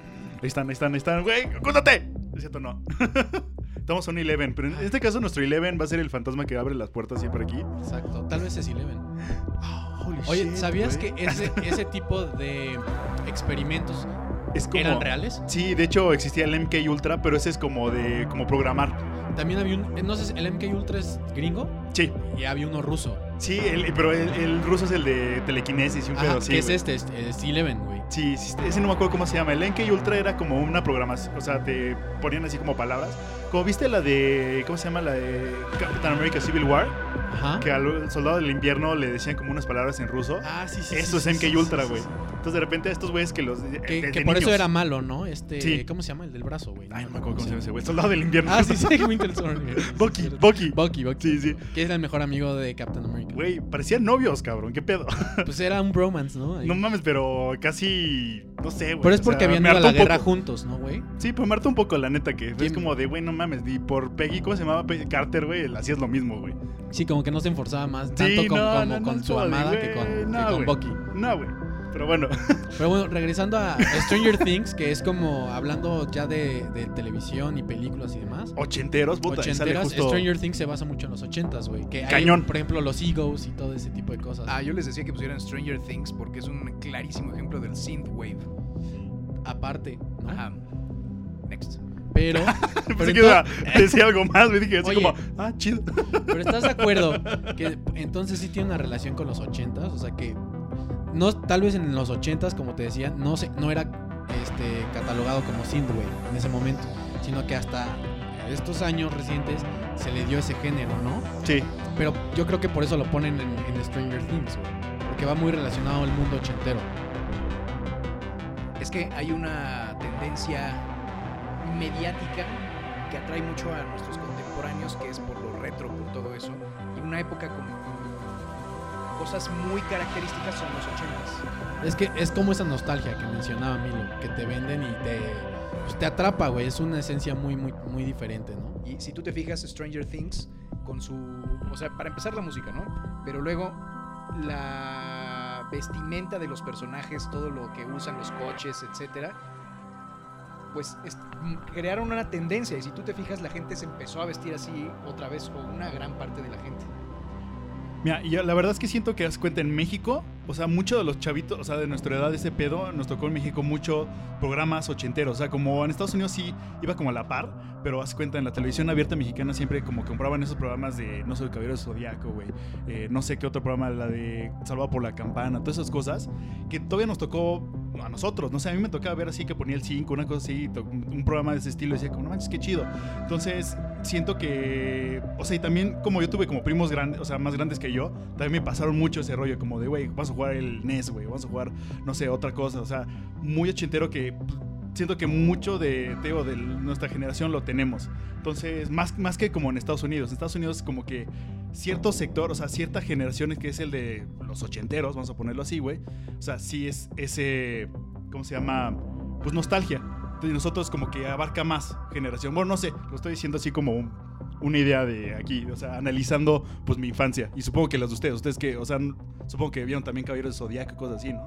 Ahí están, ahí están, ahí están. ¡Güey, ocúltate! Es cierto, no. Estamos a un Eleven, pero en este caso nuestro Eleven va a ser el fantasma que abre las puertas siempre aquí. Exacto. Tal vez es Eleven. Holy Oye, shit, ¿sabías que ese, ese tipo de experimentos es como... eran reales? Sí, de hecho existía el MK Ultra, pero ese es como de como programar. También había un. eh, No sé, el MK Ultra es gringo Sí, y había uno ruso. sí, el- pero el, el ruso es el de telequinesis y un pedo así. que es güey. este, es, Eleven, güey. Sí, sí, ese no me acuerdo cómo se llama. El MK Ultra era como una programación, o sea, te ponían así como palabras. Como viste la de, ¿cómo se llama? La de Captain America Civil War, Ajá. que al soldado del invierno le decían como unas palabras en ruso. Ah, sí, sí. Eso sí, es MK sí, Ultra, güey. sí. Entonces de repente a estos güeyes que los... de- Que, de- que de por eso era malo, ¿no? Este, Sí. ¿cómo se llama? El del brazo, güey. Ay, no me acuerdo cómo se llama ese güey. Soldado del invierno. Ah, sí, sí, Winter Soldier. Bucky, Bucky. Bucky, Bucky. Sí, sí. Que era el mejor amigo de Captain America. Güey, parecían novios, cabrón. ¿Qué pedo? Pues era un bromance, ¿no? Ahí. No mames, pero casi... No sé, güey. Pero es o porque sea, habían ido a la guerra poco. juntos, ¿no, güey? Sí, pues me hartó un poco la neta que es como de, güey, no mames. Y por Peggy, ¿cómo se llamaba? Carter, güey. Hacías lo mismo, güey. Sí, como que no se esforzaba más tanto Sí, como, no, como no, no, con su como amada que con, no, que con. Bucky. No, güey. Pero bueno. Pero bueno, regresando a Stranger Things, que es como hablando ya de, de televisión y películas y demás. Ochenteros, puta. Ochenteras, justo... Stranger Things se basa mucho en los ochentas, güey. Que hay, Cañón. por ejemplo, los Egos y todo ese tipo de cosas. Ah, yo les decía que pusieran Stranger Things porque es un clarísimo ejemplo del synthwave. Aparte, ¿no? Ajá. Next. Pero, pero, Pensé que ento- iba a decir algo más, me dije así Oye. como, ah, chido. pero ¿estás de acuerdo que entonces sí tiene una relación con los ochentas? O sea que no, tal vez en los ochentas, como te decía, no se, no era este, catalogado como synthwave en ese momento, sino que hasta estos años recientes se le dio ese género, ¿no? Sí, Pero yo creo que por eso lo ponen en, en Stranger Things, güey. Porque va muy relacionado al mundo ochentero. Es que hay una tendencia mediática que atrae mucho a nuestros contemporáneos, que es por lo retro, por todo eso. Y una época con cosas muy características son los ochentas. Es que es como esa nostalgia que mencionaba Milo, que te venden y te, pues, te atrapa, güey. Es una esencia muy, muy, muy diferente, ¿no? Y si tú te fijas, Stranger Things, con su. O sea, para empezar la música, ¿no? Pero luego la vestimenta de los personajes, todo lo que usan, los coches, etcétera. Pues es- m- crearon una tendencia. Y si tú te fijas, la gente se empezó a vestir así otra vez, o una gran parte de la gente. Mira, y la verdad es que siento que das cuenta en México, o sea, mucho de los chavitos, o sea, de nuestra edad, ese pedo, nos tocó en México mucho programas ochenteros. O sea, como en Estados Unidos sí iba como a la par, pero haz cuenta, en la televisión abierta mexicana siempre como compraban esos programas de, no sé, el Caballero Zodíaco, güey. eh, no sé qué otro programa, la de Salvado por la Campana, todas esas cosas, que todavía nos tocó a nosotros. No sé, a mí me tocaba ver así que ponía el 5, una cosa así, un programa de ese estilo, y decía, como, no manches, qué chido. Entonces, siento que, o sea, y también como yo tuve como primos grandes, o sea, más grandes que yo, también me pasaron mucho ese rollo, como de, güey, vamos a jugar el NES, güey, vamos a jugar, no sé, otra cosa, o sea, muy ochentero que siento que mucho de, te digo, de nuestra generación lo tenemos. Entonces, más, más que como en Estados Unidos, en Estados Unidos como que cierto sector, o sea, cierta generación que es el de los ochenteros, vamos a ponerlo así, güey, o sea, sí es ese, ¿cómo se llama? Pues nostalgia. Y nosotros como que abarca más generación. Bueno, no sé, lo estoy diciendo así como un- una idea de aquí, o sea, analizando pues mi infancia. Y supongo que las de ustedes, ustedes que, o sea, supongo que vieron también Caballeros de Zodíaco cosas así, ¿no?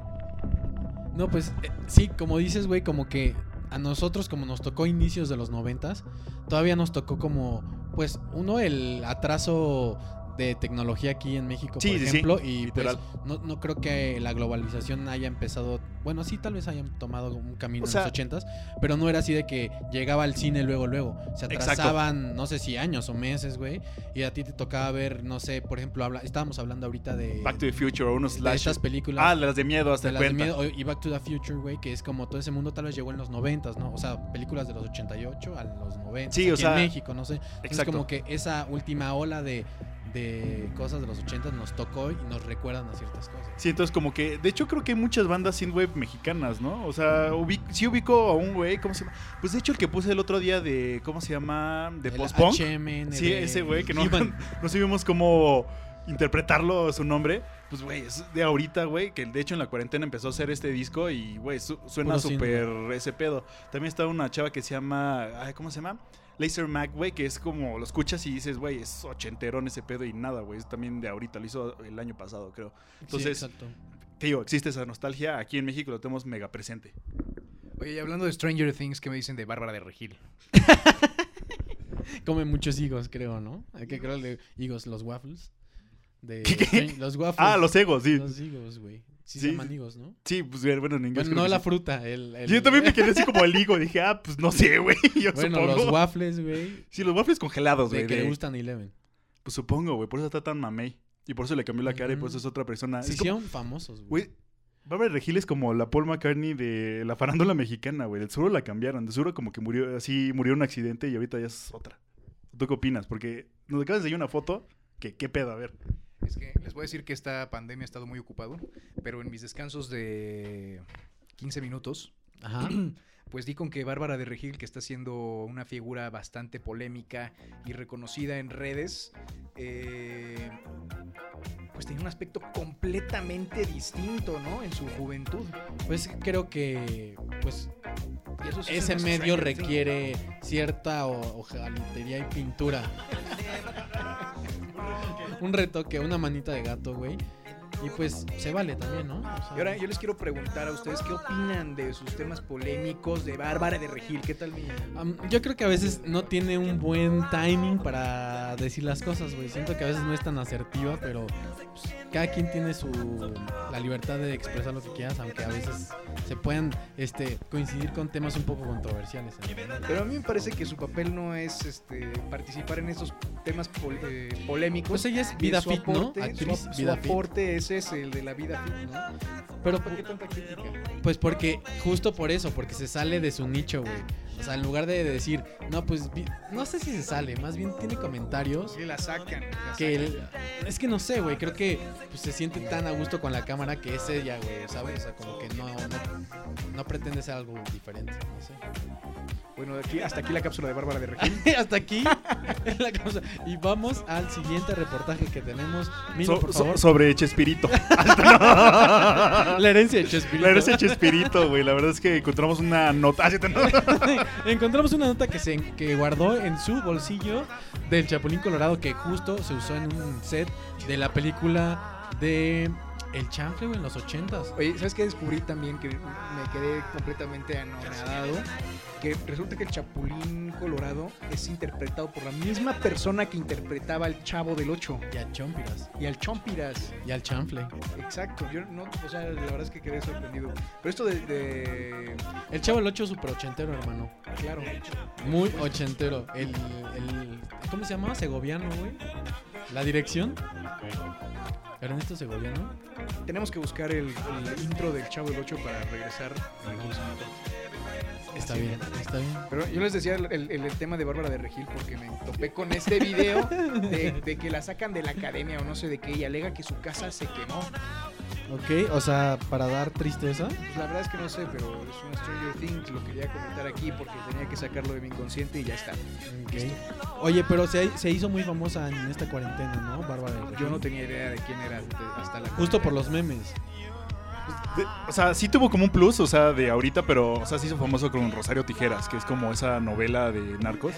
No, pues eh, sí, como dices, güey, como que a nosotros, como nos tocó inicios de los noventas, todavía nos tocó como, pues, uno, el atraso de tecnología aquí en México, Sí, por sí, sí, ejemplo, y literal. pues no, no creo que la globalización haya empezado, bueno, sí, tal vez hayan tomado un camino O en sea- los ochentas, pero no era así de que llegaba al cine luego, luego, se Exacto. atrasaban, no sé si años o meses, güey, y a ti te tocaba ver, no sé, por ejemplo, habla, estábamos hablando ahorita de... Back to the Future o unos de estas películas Ah, de las de miedo, hasta de las de miedo, y Back to the Future, güey, que es como todo ese mundo tal vez llegó en los 90, ¿no? O sea, películas de los 88 a los 90 Sí, o sea, en México, no sé. Entonces Exacto. como que esa última ola de, de cosas de los 80 nos tocó y nos recuerdan a ciertas cosas. Sí, entonces como que, de hecho creo que hay muchas bandas synthwave mexicanas, ¿no? O sea, sí ubico a un güey, ¿cómo se llama? Pues de hecho el que puse el otro día de, ¿cómo se llama? De post-punk. Sí, ese güey que no, no sabíamos cómo interpretarlo su nombre. Pues, güey, es de ahorita, güey, que de hecho en la cuarentena empezó a hacer este disco y, güey, su- suena súper ese pedo. También está una chava que se llama, ay, ¿cómo se llama? Laser Mac, güey, que es como lo escuchas y dices, güey, es ochenterón ese pedo y nada, güey, es también de ahorita, lo hizo el año pasado, creo. Sí, Entonces, exacto. te digo, existe esa nostalgia. Aquí en México lo tenemos mega presente. Oye, y hablando de Stranger Things, ¿qué me dicen de Bárbara de Regil? Come muchos higos, creo, ¿no? Hay que creer de higos, los waffles. De, ¿Qué, qué? Los waffles. Ah, los egos, sí. Los higos, güey. Sí, Sí. se llaman higos, ¿no? Sí, pues bueno, en inglés. Bueno, no la sí. fruta, el... el- Yo también me quedé así como el higo. Dije, ah, pues no sé, güey. Yo Bueno, supongo. los waffles, güey. Sí, los waffles congelados, De güey. que le gustan Eleven. Pues supongo, güey. Por eso está tan mamey. Y por eso le cambió la cara y por eso es otra persona. Se Es como- hicieron famosos, güey. Bárbara Regil es como la Paul McCartney de la farándula mexicana, güey. Del seguro la cambiaron. De seguro como que murió así, murió en un accidente y ahorita ya es otra. ¿Tú qué opinas? Porque nos acabas de enseñar una foto que qué pedo, a ver. Es que les voy a decir que esta pandemia ha estado muy ocupado, pero en mis descansos de 15 minutos, Ajá. pues di con que Bárbara de Regil, que está siendo una figura bastante polémica y reconocida en redes, eh, pues tenía un aspecto completamente distinto, ¿no? En su juventud. Pues creo que pues Y eso sí ese es medio requiere cierta ho- hojalatería y pintura. Un retoque, una manita de gato, güey. Y pues se vale también, ¿no? O sea, Y ahora yo les quiero preguntar a ustedes qué opinan de sus temas polémicos de Bárbara de Regil. ¿Qué tal am, yo creo que a veces no tiene un buen timing para decir las cosas, güey. Siento que a veces no es tan asertiva, pero pues, cada quien tiene su la libertad de expresar lo que quieras, aunque a veces se puedan este, coincidir con temas un poco controversiales. ¿no? Pero a mí me parece que su papel no es este, participar en estos temas pol- eh, polémicos. Pues ella es vida su fit, ¿no? Actriz su, su vida fit. aporte es ese, el de la vida fit, ¿no? Pero ¿Por qué tanta crítica? Pues porque, justo por eso, porque se sale de su nicho, güey. O sea, en lugar de decir, no, pues, no sé si se sale, más bien tiene comentarios Sí, la sacan. la que sacan. el- es que no sé, güey, creo que pues, se siente tan a gusto con la cámara que es ella, güey, ¿sabes? O sea, como que no, no, no pretende ser algo diferente, no sé. Bueno, de aquí, hasta aquí la cápsula de Bárbara de Regil. Hasta aquí la cosa. Y vamos al siguiente reportaje que tenemos. Milo, So- por so- favor. sobre Chespirito. la herencia de Chespirito. La herencia de Chespirito, güey. La verdad es que encontramos una nota. Ah, sí, te- no. Encontramos una nota que se que guardó en su bolsillo del Chapulín Colorado que justo se usó en un set de la película de El Chanfle, güey, en los ochentas. Oye, ¿sabes qué descubrí también? Que me quedé completamente anonadado. Que resulta que el Chapulín Colorado es interpretado por la misma persona que interpretaba al Chavo del 8 Y al Chompiras. y al Chompiras. Y al Chanfle. Exacto, yo no, o sea, la verdad es que quedé sorprendido. Pero esto de, de- El Chavo del 8 super ochentero, hermano. claro, Muy ochentero. El, el ¿cómo se llama? Segoviano, güey. La dirección. Ernesto Segoviano. tenemos que buscar el, el intro del Chavo del 8 para regresar. Está bien, está bien. Pero yo les decía el, el- el tema de Bárbara de Regil porque me topé con este video de, de que la sacan de la academia o no sé de qué y alega que su casa se quemó. Ok, o sea, para dar tristeza. Pues la verdad es que no sé, pero es un Stranger Things, lo quería comentar aquí porque tenía que sacarlo de mi inconsciente y ya está. Ok. Oye, pero se, se hizo muy famosa en esta cuarentena, ¿no? Bárbara. del Yo Regil. no tenía idea de quién era hasta la Justo por los memes. De- o sea, sí tuvo como un plus, o sea, de ahorita, pero, o sea, se hizo famoso con Rosario Tijeras, que es como esa novela de narcos.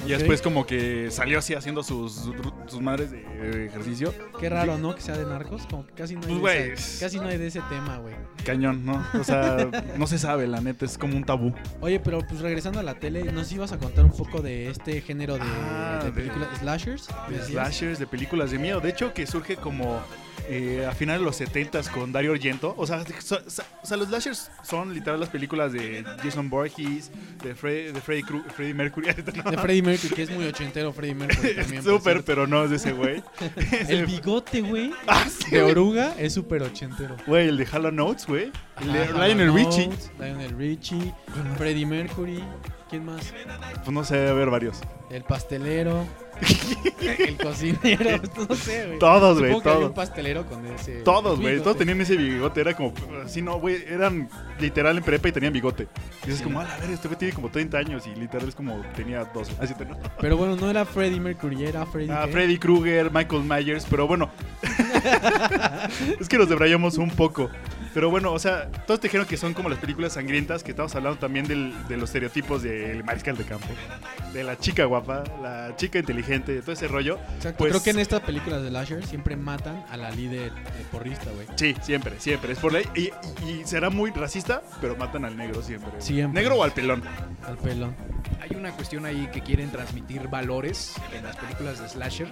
Y Ok. después como que salió así haciendo sus, sus madres de ejercicio. Qué raro, ¿no? Que sea de narcos. Como que casi no hay, Pues, de, casi no hay de ese tema, güey. Cañón, ¿no? O sea, no se sabe, la neta, es como un tabú. Oye, pero pues regresando a la tele, ¿nos ibas a contar un poco de este género de, Ah, de películas? ¿Slashers? De slashers, de películas de miedo. De hecho, que surge como eh, a finales de los 70s con Dario Argento. O sea, so- so- o sea, los slashers son literal las películas de Jason Voorhees, de, Fre- de Freddy, Freddie Mercury. ¿no? De Freddie Mercury, que es muy ochentero Freddie Mercury también. Súper, pero no es de ese güey. El bigote, güey, Ah, sí, de oruga es súper ochentero. Güey, el de Halo Notes, güey. Lionel Richie. Lionel Richie, Freddie Mercury, ¿quién más? Pues no sé, debe haber varios. El pastelero, el cocinero, no sé, güey. Todos, güey, todos. un pastelero con ese. Todos, güey. Todos tenían ese bigote. Era como. Así no, güey. Eran literal en prepa y tenían bigote. Y dices, Sí. como, a la ver, este güey tiene como 30 años y literal es como tenía 12. Así te, ¿no? Pero bueno, no era Freddie Mercury, era Freddie. Ah, ¿qué? Freddy Krueger, Michael Myers, pero bueno. es que nos debrayamos un poco. Pero bueno, o sea, todos te dijeron que son como las películas sangrientas, que estamos hablando también del- de los estereotipos del mariscal de campo, de la chica guapa, la chica inteligente, todo ese rollo. Exacto. Pues- Creo que en estas películas de Lasher siempre matan a la líder eh, porrista, güey. Sí, siempre, siempre. Es por ley. Y, y- y será muy racista, pero matan al negro siempre. Siempre. ¿Negro o al pelón? Al pelón. Hay una cuestión ahí que quieren transmitir valores en las películas de slasher.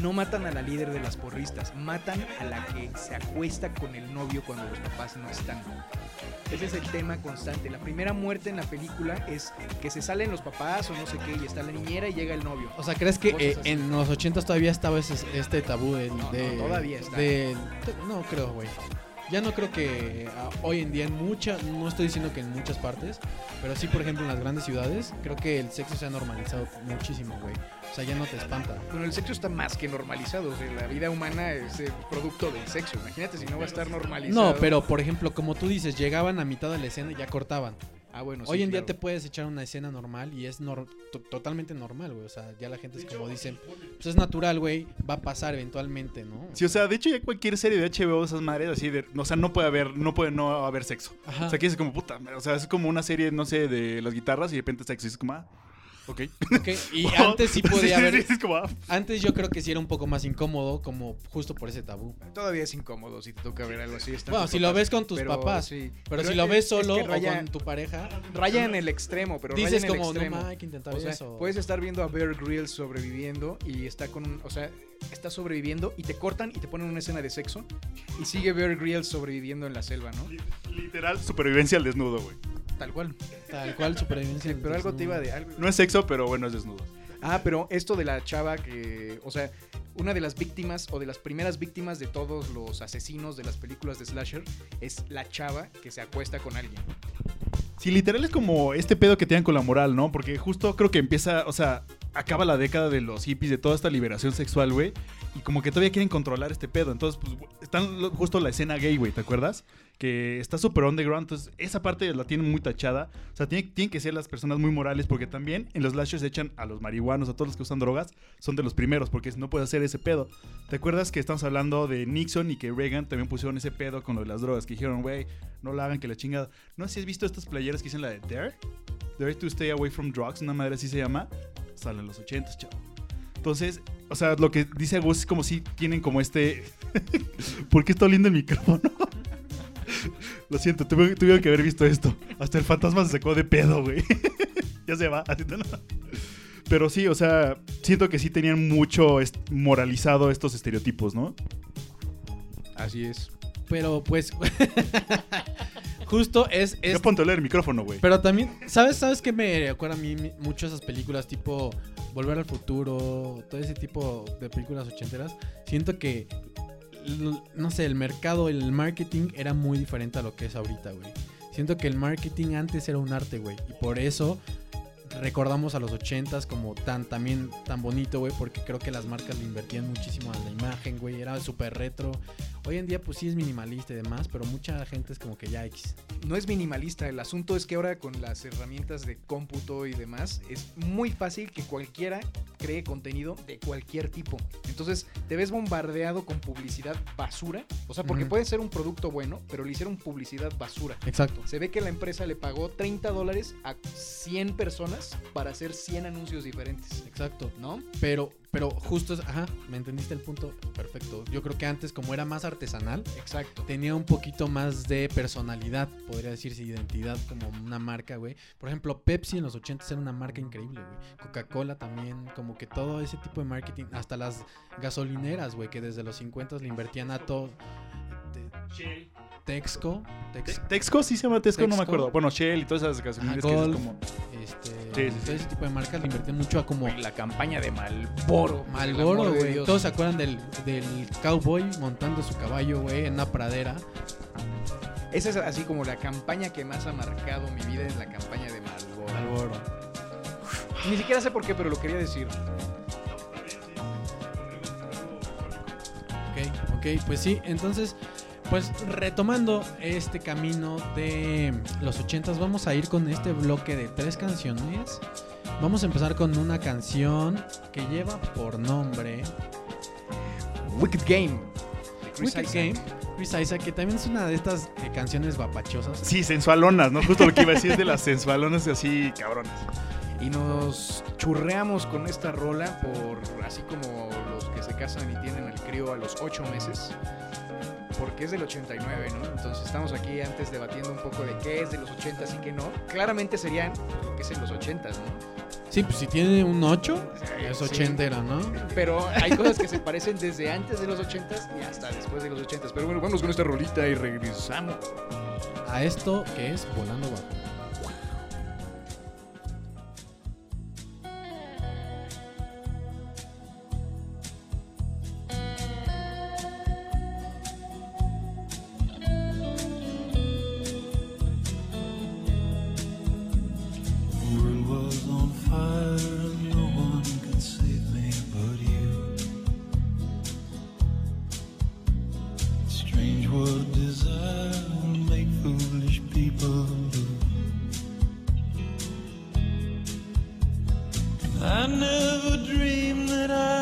No matan a la líder de las porristas, matan a la que se acuesta con el novio cuando los papás no están. Ese es el tema constante. La primera muerte en la película es que se salen los papás o no sé qué y está la niñera y llega el novio. O sea, ¿crees que eh, en los 80 todavía estaba ese, este tabú de, No, de- no, todavía está. de- no creo, güey. Ya no creo que ah, hoy en día en muchas, no estoy diciendo que en muchas partes, pero sí, por ejemplo, en las grandes ciudades, creo que el sexo se ha normalizado muchísimo, güey. O sea, ya no te espanta. Bueno, el sexo está más que normalizado. O sea, la vida humana es el producto del sexo. Imagínate si no va a estar normalizado. No, pero por ejemplo, como tú dices, llegaban a mitad de la escena y ya cortaban. Ah, bueno, sí, Hoy en día te puedes echar una escena normal y es nor- to- totalmente normal, güey. O sea, ya la gente es como dicen, pues es natural, güey, va a pasar eventualmente, ¿no? Sí, o sea, de hecho ya cualquier serie de HBO, esas madres, así de... O sea, no puede haber, no puede no haber sexo. Ajá. O sea, que es como puta. O sea, es como una serie, no sé, de las guitarras y de repente sexo. Y es como, ah, ok. Ok, Y antes sí podía sí, haber. sí, es como, ah, Antes yo creo que sí era un poco más incómodo, como justo por ese tabú. Todavía es incómodo si te toca ver algo así. Bueno, si lo ves con tus pero papás. sí. Pero, si lo ves es- es solo o raya, con tu pareja, raya en el extremo, pero raya dices en el como, no, extremo. ma, hay que intentar O sea, eso. puedes estar viendo a Bear Grylls sobreviviendo y está con, un- o sea, está sobreviviendo y te cortan y te ponen una escena de sexo y sigue Bear Grylls sobreviviendo en la selva, ¿no? literal, supervivencia al desnudo, güey. Tal cual. Tal cual supervivencia. Pero algo te iba de algo. No es sexo, pero bueno, es desnudo. Ah, pero esto de la chava que, o sea, una de las víctimas o de las primeras víctimas de todos los asesinos de las películas de slasher es la chava que se acuesta con alguien. Sí, literal es como este pedo que tienen con la moral, ¿no? Porque justo creo que empieza, o sea, acaba la década de los hippies, de toda esta liberación sexual, güey. Y como que todavía quieren controlar este pedo. Entonces, pues, están justo la escena gay, güey, ¿te acuerdas? Que está súper underground. Entonces, esa parte la tienen muy tachada. O sea, tienen, que ser las personas muy morales. Porque también en los slashers echan a los marihuanos, a todos los que usan drogas. Son de los primeros, porque no puede hacer ese pedo. ¿Te acuerdas que estamos hablando de Nixon y que Reagan también pusieron ese pedo con lo de las drogas? Que dijeron, güey, no la hagan, que la chingada. No sé si has visto estas playeras que dicen la de Dare. Dare to Stay Away from Drugs, una madre así se llama. Sale en los 80, chavo. Entonces, o sea, lo que dice Gus es como si tienen como este. ¿Por qué está oliendo el micrófono? Lo siento, tuve, tuvieron que haber visto esto. Hasta el fantasma se sacó de pedo, güey. ya se va. Pero sí, o sea, siento que sí tenían mucho moralizado estos estereotipos, ¿no? Así es. Pero pues. justo es. es Ya ponte a leer el micrófono, güey. pero también. ¿Sabes, ¿Sabes qué me recuerda a mí mucho esas películas tipo Volver al futuro? Todo ese tipo de películas ochenteras. Siento que. No sé, el mercado, el marketing era muy diferente a lo que es ahorita, güey. Siento que el marketing antes era un arte, güey. Y por eso recordamos a los 80s como tan también tan bonito, güey, porque creo que las marcas le invertían muchísimo a la imagen, güey, era súper retro. Hoy en día pues sí es minimalista y demás, pero mucha gente es como que ya X. No es minimalista, el asunto es que ahora con las herramientas de cómputo y demás es muy fácil que cualquiera cree contenido de cualquier tipo. Entonces te ves bombardeado con publicidad basura, o sea, porque puede ser un producto bueno, pero le hicieron publicidad basura. Exacto. Se ve que la empresa le pagó 30 dólares a 100 personas para hacer 100 anuncios diferentes, Exacto. ¿no? Pero pero justo es, ajá, me entendiste el punto perfecto. Yo creo que antes como era más artesanal, Exacto. tenía un poquito más de personalidad, podría decirse, identidad como una marca, güey. Por ejemplo, Pepsi en los 80 era una marca increíble, güey. Coca-Cola también, como que todo ese tipo de marketing, hasta las gasolineras, güey, que desde los 50 le invertían a todo. Te- Texco, Tex- Te- Texco sí se llama Texco, no me acuerdo. Bueno, Shell y todas esas gasolineras que es como. este, Sí, sí, todo ese tipo de marcas le invertían mucho a como La campaña de Malboro. Malboro, güey. Todos se acuerdan del, del cowboy montando su caballo, güey, en una pradera. Esa es así como la campaña que más ha marcado mi vida es la campaña de Malboro. Malboro. Ni siquiera sé por qué, pero lo quería decir. Ok, ok, pues sí, entonces, pues retomando este camino de los ochentas, vamos a ir con este bloque de tres canciones. Vamos a empezar con una canción que lleva por nombre Wicked Game. Chris Wicked Isaac. Game, Chris Isaac, que también es una de estas eh, canciones vapachosas. Sí, sensualonas, ¿no? Justo lo que iba a decir es de las sensualonas así cabronas. Y nos churreamos con esta rola por así como los que se casan y tienen el crío a los 8 meses. Porque es del 89, ¿no? Entonces estamos aquí antes debatiendo un poco de qué es de los 80s y qué no. Claramente serían lo que es en los 80s, ¿no? Sí, pues si tiene un 8, es Sí. ochentera, ¿no? Pero hay cosas que se parecen desde antes de los 80s y hasta después de los 80s. Pero bueno, vamos con esta rolita y regresamos. A esto que es Volando Bajo. No one could save me but you. Strange what desire will make foolish people do. I never dreamed that I'd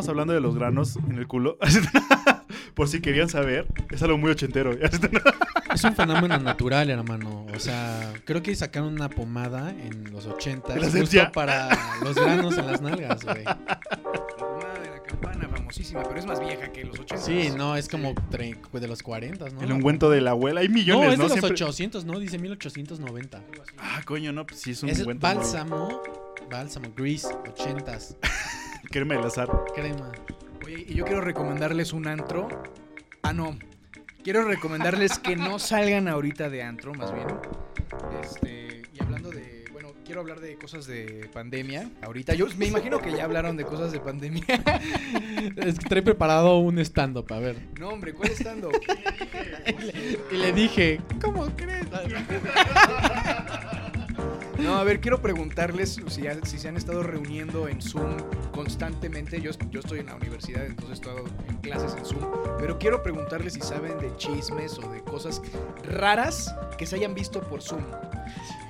estamos hablando de los granos en el culo. Por si querían saber, es algo muy ochentero. Es un fenómeno natural, hermano. O sea, creo que sacaron una pomada en los 80 ¿En la justo para los granos en las nalgas, güey. La pomada de la campana, famosísima, pero es más vieja que los 80. Sí, no, es como tre- de los 40, ¿no? El ungüento de la abuela. Hay No, millones, es ¿no? de los Siempre- 800, ¿no? Dice 1890. Ah, coño, no, pues sí es un Es ungüento. bálsamo, bálsamo, grease, 80s, Crema del azar. crema. Oye, y yo quiero recomendarles un antro. Ah, no. Quiero recomendarles que no salgan ahorita de antro, más bien. Este, y hablando de, bueno, quiero hablar de cosas de pandemia. Ahorita yo me imagino que ya hablaron de cosas de pandemia. Es que trae preparado un stand-up, a ver. No, hombre, ¿cuál estando? Y le dije, ¿cómo crees? No, a ver, quiero preguntarles si, ya- si se han estado reuniendo en Zoom constantemente. Yo, yo estoy en la universidad, entonces he estado en clases en Zoom. Pero quiero preguntarles si saben de chismes o de cosas raras que se hayan visto por Zoom.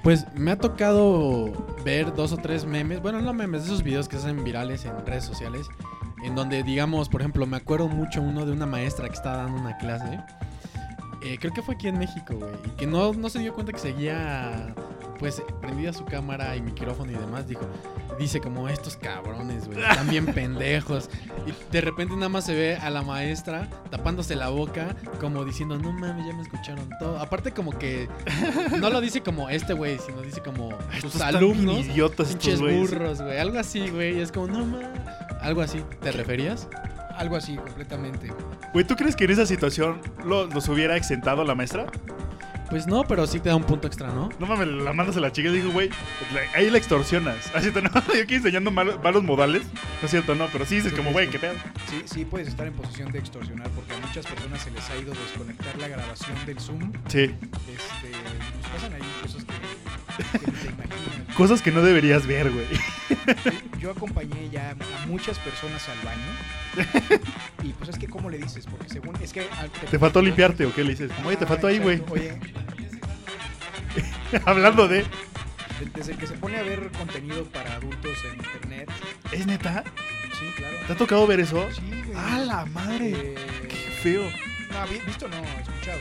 Pues me ha tocado ver dos o tres memes, bueno, no memes, esos videos que se hacen virales en redes sociales, en donde, digamos, por ejemplo, me acuerdo mucho uno de una maestra que estaba dando una clase, eh, creo que fue aquí en México, güey, y que no, no se dio cuenta que seguía, pues, prendida su cámara y micrófono y demás, dijo, dice como estos cabrones, güey, están bien pendejos, y de repente nada más se ve a la maestra tapándose la boca, como diciendo, no mames, ya me escucharon todo, aparte como que no lo dice como este güey, sino dice como Estos sus están bien alumnos. idiotas Pinches burros, güey. Algo así, güey. Es como, no mames. Algo así, ¿te referías? Algo así, completamente. Güey, ¿tú crees que en esa situación lo- los hubiera exentado la maestra? Pues no, pero sí te da un punto extra, ¿no? No mames, la mandas a la chica y digo, güey, la- ahí la extorsionas. Así te no, yo aquí enseñando malos, malos modales. No es cierto, no, pero sí dices como, güey, qué pedo. Sí, sí puedes estar en posición de extorsionar porque a muchas personas se les ha ido desconectar la grabación del Zoom. Sí. Este, nos pasan ahí cosas que, que ni te imaginas. Cosas que no deberías ver, güey. Yo acompañé ya a muchas personas al baño. Y pues es que, ¿cómo le dices? Porque según. Es que. ah, ¿Te faltó limpiarte o qué le dices? Oye, te Ah, faltó ahí, güey. Oye, Hablando de. desde que se pone a ver contenido para adultos en internet. ¿Es neta? Sí, claro. ¿Te ha tocado ver eso? Sí, güey. ¡A la madre! Eh, ¡Qué feo! no, vi- visto no, escuchado.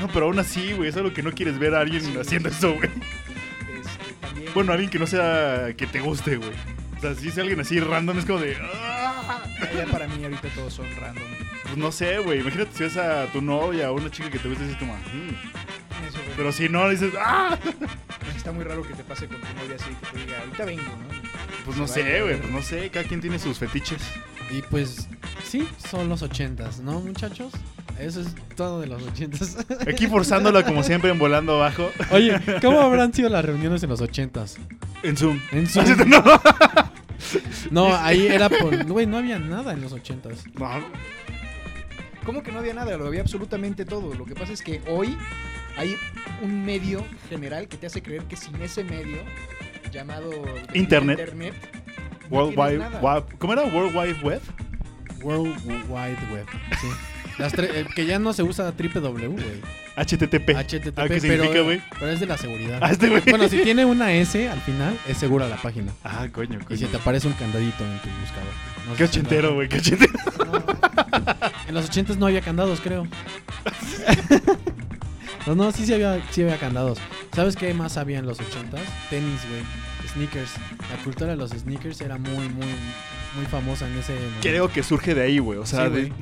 No, pero aún así, güey, es algo que no quieres ver a alguien Sí. haciendo eso, güey. También. Bueno, alguien que no sea que te guste, güey. O sea, si es alguien así random, es como de. "Ah". Ya para mí ahorita todos son random. Pues no sé, güey. Imagínate si ves a tu novia o una chica que te gusta y dices. "Mm". Eso, güey. Pero si no, dices. ¡Ah! Está muy raro que te pase con tu novia así, que te diga, ahorita vengo, ¿no? Pues no Se sé, güey. Pues no sé. Cada quien tiene sus fetiches. Y pues, sí, son los ochentas, ¿no, muchachos? Eso es todo de los ochentas. Aquí forzándola como siempre en volando abajo. Oye, ¿cómo habrán sido las reuniones en los ochentas? En Zoom. En Zoom. No. No, ahí era por... Güey, no había nada en los ochentas. No, ¿Cómo que no había nada? Lo había absolutamente todo. Lo que pasa es que hoy hay un medio general que te hace creer que sin ese medio llamado Internet. Internet World Wide, nada. Wa- ¿Cómo era? World Wide Web. World Wide Web, sí. Las eh, que ya no se usa triple W, güey. HTTP. HTTP, Ah, ¿qué significa, güey? pero es de la seguridad. Ah, este. Bueno, si tiene una S al final, es segura la página. Ah, coño, Y coño. se te aparece un candadito en tu buscador. No Qué si ochentero, güey. Qué ochentero. En los ochentas no había candados, creo. no, no, sí, sí había, sí había candados. ¿Sabes qué más había en los ochentas? Tenis, güey. Sneakers. La cultura de los sneakers era muy, muy, muy famosa en ese momento. Creo que surge de ahí, güey. O sea, Sí, de, güey.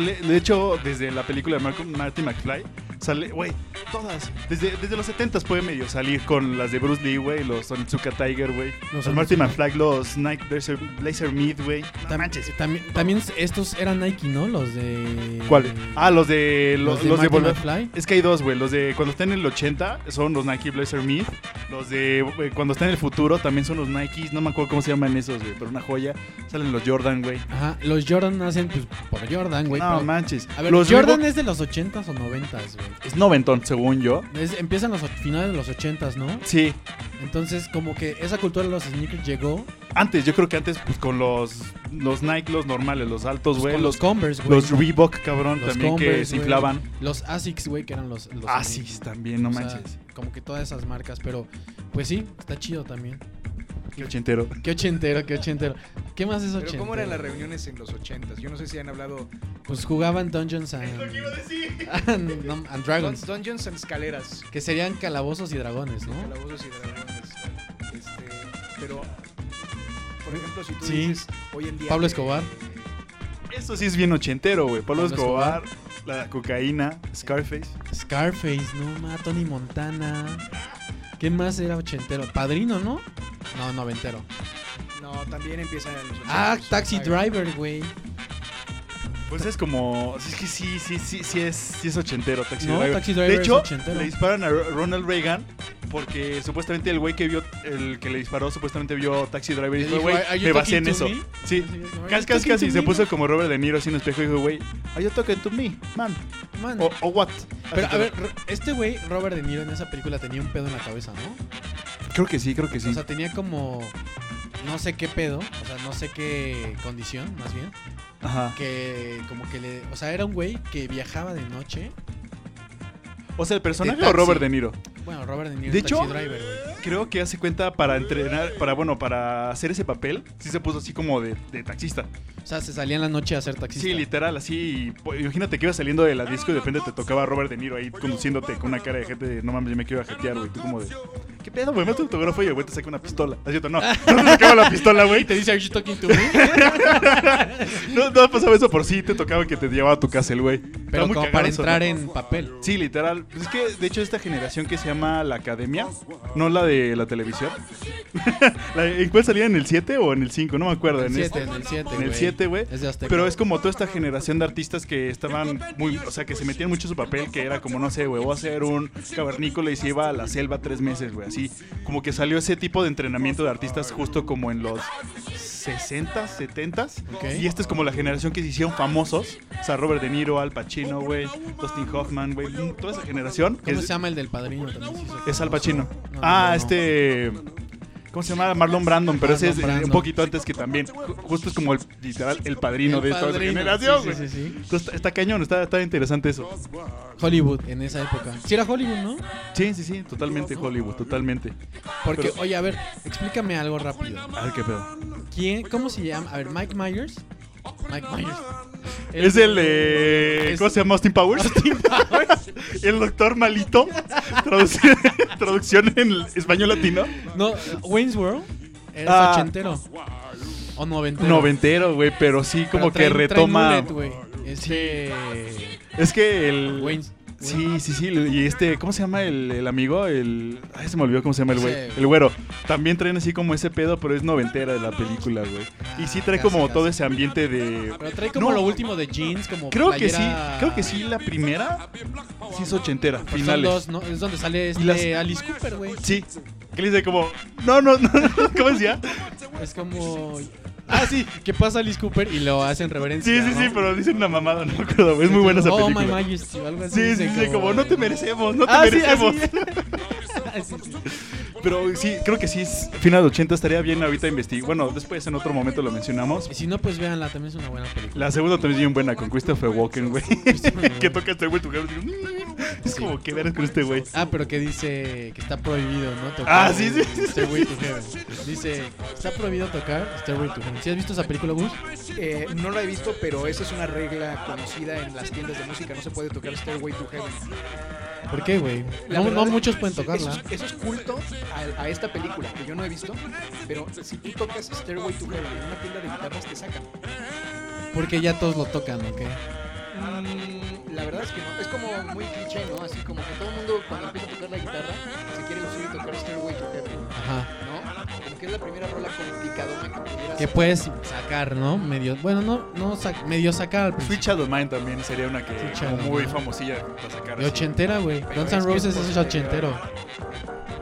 De hecho, desde la película de Marty McFly, sale, güey, todas. Desde, desde los 70 puede medio salir con las de Bruce Lee, güey, los Onitsuka Tiger, güey. Los Los, Marty. McFly, los Nike Blazer, Blazer Meat, güey. No manches. También, también estos eran Nike, ¿no? Los de. ¿Cuál? Ah, los de. Los, los de, Volver- McFly. Es que hay dos, güey. Los de cuando está en el 80 son los Nike Blazer Meat. Los de eh, cuando está en el futuro también son los Nikes. No me acuerdo cómo se llaman esos, güey. Pero una joya. Salen los Jordan, güey. Ajá, los Jordan nacen pues, por Jordan, güey. no pero- manches. A ver, los Jordan Reebok- es de los 80s o 90s, güey. Es noventón, según yo. Es- empiezan los finales de los 80s, ¿no? Sí. Entonces, como que esa cultura de los sneakers llegó Antes, yo creo que antes, pues con los, los Nike, los normales, los altos, pues, güey. con los, los, Converse, güey. los Reebok, cabrón, Los también que se inflaban. Los Asics, güey, que eran los... los Asics también, no o sea, manches. como que todas esas marcas, pero pues sí, está chido también. Qué ochentero. Qué ochentero, qué ochentero. ¿Qué más es Pero ochentero? ¿cómo eran las reuniones en los ochentas? Yo no sé si han hablado Pues jugaban Dungeons and, and, and Dragons. Dun- Dungeons and Escaleras. Que serían calabozos y dragones, ¿no? Calabozos y dragones. Este, pero, por ejemplo, si tú Sí. dices hoy en día. Pablo que- Escobar. Eso sí es bien ochentero, güey. Pablo, Pablo Escobar, la cocaína, Scarface. Scarface, no ma, Tony Montana. ¿Qué más era ochentero? Padrino, ¿no? No, noventero. No, también empieza en los Ah, ochentas. Taxi Ay, Driver, güey. Pues es como. Es que sí, sí, sí, sí es, sí es ochentero, Taxi No, Driver. Taxi Driver de hecho, le disparan a Ro- Ronald Reagan porque supuestamente el güey que vio, el que le disparó, supuestamente vio Taxi Driver y dijo, güey, "Are you me basé en eso. me?" Sí. Casi, "Are you casi, casi. Se me?" puso como Robert De Niro así en el espejo y dijo, güey, are you talking to me, man? Man. O, o what? Pero Así a ver, este güey, Robert De Niro en esa película tenía un pedo en la cabeza, ¿no? Creo que sí, creo que sí. O sea, tenía como no sé qué pedo, o sea, no sé qué condición, más bien, Ajá. que como que le, o sea, era un güey que viajaba de noche. O sea, el personaje de o. Robert De Niro. Bueno, Robert De Niro De hecho, Driver. Creo que hace cuenta para entrenar, para bueno, para hacer ese papel, sí se puso así como de, de taxista. O sea, se salía en la noche a ser taxista. Sí, literal, así. imagínate que ibas saliendo de la disco y de repente te tocaba Robert De Niro ahí conduciéndote con una cara de gente de no mames, yo me quiero jetear, güey. Tú como de. ¿Qué pedo, güey? Me tu autógrafo y el güey te saca una pistola. Así no, no te sacaba la pistola, güey. Te dice, ¿Are you talking to me? No, no pasaba eso por sí, te tocaba que te llevaba a tu casa el güey. Pero como para entrar en papel. Sí, literal. Pues es que, de hecho, esta generación que se llama la Academia, no la de la televisión. La- ¿En cuál salía? ¿En el 7 o en el 5? No me acuerdo. En el este. 7, en el 7, En el 7, güey. Pero es como toda esta generación de artistas que estaban muy, o sea, que se metían mucho su papel, que era como, no sé, güey, voy a ser un cavernícola y se iba a la selva tres meses, güey, así. Como que salió ese tipo de entrenamiento de artistas justo como en los 60, 70 Ok. Y esta es como la generación que se hicieron famosos. O sea, Robert De Niro, Al Pacino, güey, Dustin Hoffman, güey, toda esa generación. que ¿Cómo es, se llama el del padrino? También es Al. Pacino. No, ah, no, este... ¿Cómo se llama? Marlon Brandon, pero ese es un poquito antes que también. Ju- Justo es como el, literal el padrino El de esta generación, sí, güey. sí, sí, sí. Entonces, está, está cañón, está, está interesante eso. Hollywood en esa época. Sí era Hollywood, ¿no? Sí, sí, sí, totalmente Hollywood, totalmente. Porque, Pero- oye, a ver, explícame algo rápido. A ver qué pedo. ¿Quién, cómo se llama? A ver, Mike Myers. Mike Myers. Es el es- ¿Cómo se llama? Austin Powers. el doctor malito. Traducción, traducción en español latino. No, Wayne's World. Era Ah. ochentero. O noventero. Noventero, güey, pero sí Pero como que traen- traen retoma. mullet, es que el. Wayne's. Sí, sí, sí. Y este, ¿cómo se llama el, el amigo? El. Ay, se me olvidó cómo se llama el güey. El güero. También traen así como ese pedo, pero es noventera de la película, güey. Y sí trae como todo ese ambiente de. Pero trae como No. lo último de jeans, como Creo que sí, creo que sí, la primera sí es ochentera, Pues finales. dos, ¿no? Es donde sale este las- Alice Cooper, güey. Sí, que le dice como, no, no, no, no, ¿cómo decía? Es como. Ah, sí, que pasa Alice Cooper y lo hacen reverencia. Sí, sí, sí, pero dicen una mamada, no me acuerdo, es muy buena esa Oh, película. my majesty, algo así. Sí, sí, sí, como no te merecemos, no te Ah, merecemos. así. Sí, sí. Pero sí, creo que sí, es final de 80 estaría bien ahorita investigar. Bueno, después en otro momento lo mencionamos. Y si no, pues véanla, también es una buena película. La segunda también es bien buena con Christopher Walken, güey. Que toca este güey tu "Mm". Es como que ver con este güey. Ah, pero que dice que está prohibido, ¿no? Tocar Ah, sí, sí, sí. Stairway to Heaven. Dice, está prohibido tocar Stairway to Heaven. ¿Sí has visto esa película, Gus? Eh, no la he visto, pero esa es una regla conocida en las tiendas de música. No se puede tocar Stairway to Heaven. ¿Por qué, güey? No, muchos pueden Eso tocarla. es, eso es culto a, a esta película, que yo no he visto. Pero si tú tocas Stairway to Heaven en una tienda de guitarras, te sacan. Porque ya todos lo tocan, ¿ok? Mm, la verdad es que no. Es como muy cliché, ¿no? Así como que todo el mundo cuando empieza a tocar la guitarra se quiere lucir y tocar Stairway to Heaven, Ajá. ¿no? Como que es la primera rola complicadona que pudieras Que puedes sacar, ¿no? Medio, bueno, no, no sac- medio sacar al Sweet principio. Child of Mine también sería una que como muy famosilla para sacar. De así. ochentera, güey. Guns N' Roses es es ochentero.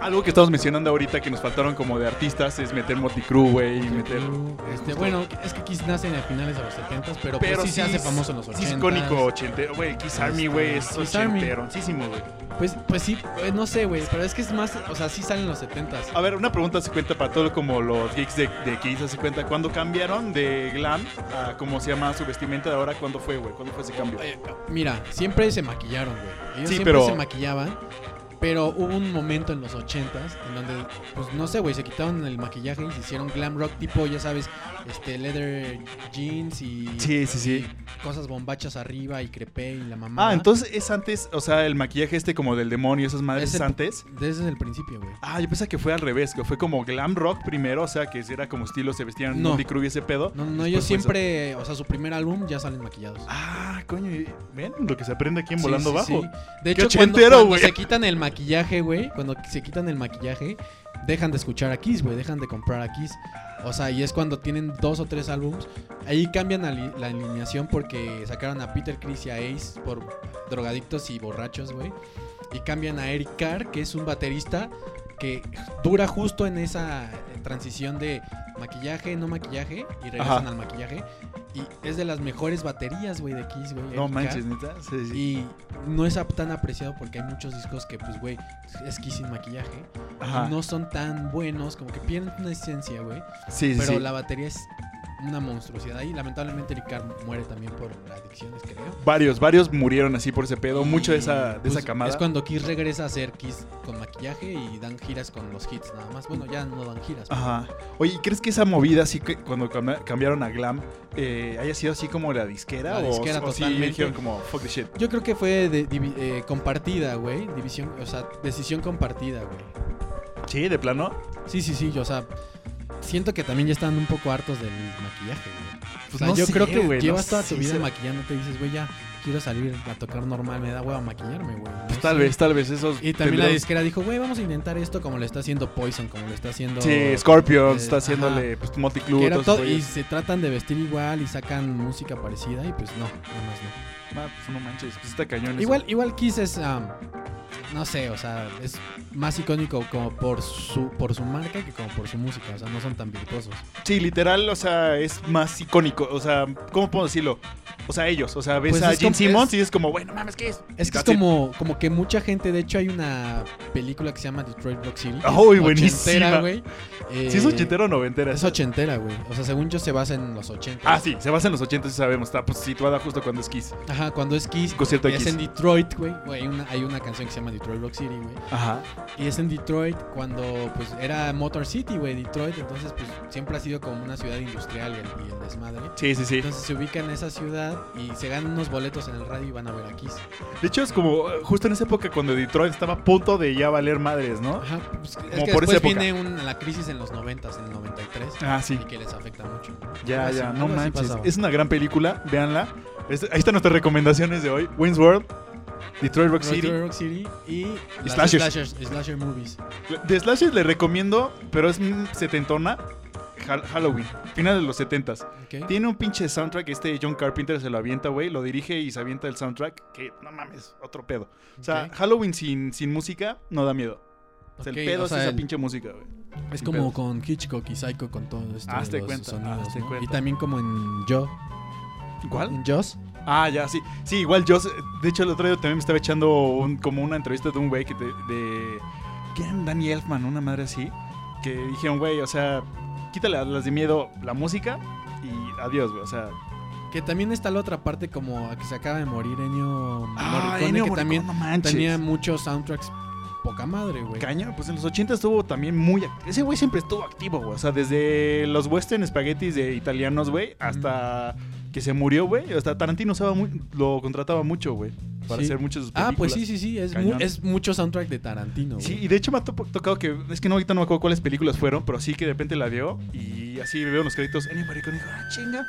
Algo que estamos mencionando ahorita que nos faltaron como de artistas es meter Motley Crue, güey, y meter... Este, bueno, es que Kiss nace a finales de los 70 pero, Pero pues sí, se hace famoso en los 80 Sí, es icónico ochentero, güey, Kiss Army, güey, es Army. ochenteroncísimo, güey. Pues, pues sí, eh, no sé, güey, pero es que es más, o sea, sí salen los 70 A ver, una pregunta se cuenta para todo como los geeks de, de Kiss, se cuenta, ¿cuándo cambiaron de glam a cómo se llama su vestimenta de ahora? ¿Cuándo fue, güey? ¿Cuándo fue ese cambio? Mira, siempre se maquillaron, güey. Ellos Sí, siempre pero- se maquillaban. Pero hubo un momento en los 80s en donde, pues no sé, güey, se quitaron el maquillaje y se hicieron glam rock tipo, ya sabes, este leather jeans y, Sí, sí, sí. y cosas bombachas arriba y crepé y la mamá. Ah, entonces es antes, o sea, el maquillaje este como del demonio, esas madres Es el- antes. Desde el principio, güey. Ah, yo pensaba que fue al revés, que fue como glam rock primero, o sea, que era como estilo, se vestían No. Motley Crue y ese pedo. No, no, Después ellos fue eso. siempre, o sea, su primer álbum ya salen maquillados. Ah, coño, y- ven lo que se aprende aquí en Sí, Volando sí, Bajo. sí. De Qué hecho, cuando, ochentero, cuando güey. se quitan el maquillaje, güey, cuando se quitan el maquillaje, dejan de escuchar a Kiss, güey, dejan de comprar a Kiss. O sea, y es cuando tienen dos o tres álbums. Ahí cambian la alineación porque sacaron a Peter Chris y a Ace por drogadictos y borrachos, güey. Y cambian a Eric Carr, que es un baterista que dura justo en esa transición de maquillaje, no maquillaje, y regresan Ajá. al maquillaje. Y es de las mejores baterías, güey, de Kiss, güey. No manches, neta. Sí, sí. Y no es tan apreciado porque hay muchos discos que, pues, güey, es Kiss sin maquillaje. Ajá. Y no son tan buenos, como que pierden una esencia, güey. sí, sí, Pero sí. la batería es una monstruosidad. Y lamentablemente Ricard muere también por adicciones, creo. Varios, varios murieron así por ese pedo. Y, Mucho de esa, de pues, esa camada. Es cuando Kiss regresa a hacer Kiss con maquillaje y dan giras con los hits nada más. Bueno, ya no dan giras. Ajá. Oye, ¿y ¿crees que esa movida así que cuando cam- cambiaron a glam eh, haya sido así como la disquera? La o, disquera o sí totalmente. dijeron como fuck the shit? Yo creo que fue de, divi- eh, compartida, güey. División, o sea, decisión compartida, güey. Sí, de plano. Sí, sí, sí, yo, o sea, siento que también ya están un poco hartos del maquillaje, güey. O Pues sea, no yo sé, creo que güey, no llevas toda tu vida maquillándote y dices, güey, ya quiero salir a tocar normal, me da hueva maquillarme, güey. No Pues tal sé. vez, tal vez esos. Y también la disquera dijo, güey, vamos a intentar esto como lo está haciendo Poison, como lo está haciendo... Sí, Scorpion eh, está haciéndole pues, esos y se tratan de vestir igual y sacan música parecida y pues no, nada más no. Ah, pues no manches, pues está cañón. eso. Igual, igual Kiss es, um, no sé, o sea, es más icónico como por su, por su marca que como por su música, o sea, no son tan virtuosos. Sí, literal, o sea, es más icónico. O sea, ¿cómo puedo decirlo? O sea, ellos. O sea, ves Pues a como- Simmons es- y es como, bueno, mames, ¿qué es? Es que es como, como que mucha gente, de hecho hay una película que se llama Detroit Rock City. ¡Uy, buenísima! ochentera, güey. ¿Sí es Eh, ochentero o noventera? Es ochentera, güey. O sea, según yo se basa en los 80. Ah, sí, se basa en los 80, sí sabemos. Está pues, situada justo cuando es Kiss. Ajá, cuando es Kiss. Concierto es Kiss. en Detroit, güey. Güey, Hay una, hay una canción que se llama Detroit Rock City, güey. Ajá. Y es en Detroit cuando pues era Motor City, güey, Detroit. Entonces pues siempre ha sido como una ciudad industrial y el, y el desmadre. Sí, sí, sí. Entonces se ubica en esa ciudad y se ganan unos boletos en el radio y van a ver a Kiss. De hecho, es como eh, justo en esa época cuando Detroit estaba a punto de ya valer madres, ¿no? Ajá, pues, es Como que por esa después época. viene un- la crisis en los 90, en el 93. Ah, sí. Y que les afecta mucho. Ya, ya, así- no manches. Es una gran película, véanla. Ahí están nuestras recomendaciones de hoy. Wayne's World, Detroit Rock City. Detroit Rock City y las Slashers. slashers, slasher movies. De Slashes le recomiendo, pero es setentona. Hal- Halloween, final de los setentas. ¿ok? Tiene un pinche soundtrack, este John Carpenter se lo avienta, güey, lo dirige y se avienta el soundtrack, que no mames, otro pedo. O sea. Halloween sin, sin música no da miedo. O sea, el pedo o es esa el- pinche música, güey. Es sin como pedos. con Hitchcock y Psycho con todo esto. Hazte cuenta, sonidos, hazte ¿no? cuenta. Y también como en Joe. ¿Cuál? En Jaws. Ah, ya, sí. Sí, igual yo, de hecho, el otro día también me estaba echando un- como una entrevista de un güey que de... ¿Quién era? Danny Elfman, una madre así. Que dijeron, güey, o sea, quítale a las de miedo la música y adiós, güey. O sea, Que también está la otra parte como a que se acaba de morir Ennio ah, Morricone, Ennio que Morricone, también no tenía muchos soundtracks poca madre, güey. Caña, pues en los 80 estuvo también muy. Ese güey siempre estuvo activo, güey. O sea, desde los western spaghettis de italianos, güey, hasta que se murió, güey. Hasta Tarantino usaba muy- lo contrataba mucho, güey, para Sí. hacer muchas de sus Ah, pues sí, películas. sí, sí, es, mu- es mucho soundtrack de Tarantino, güey. Sí, y de hecho me ha to- tocado que, es que no, ahorita no me acuerdo cuáles películas fueron, pero sí que de repente la dio y así veo los créditos. Ennio Morricone dijo, ah, chinga.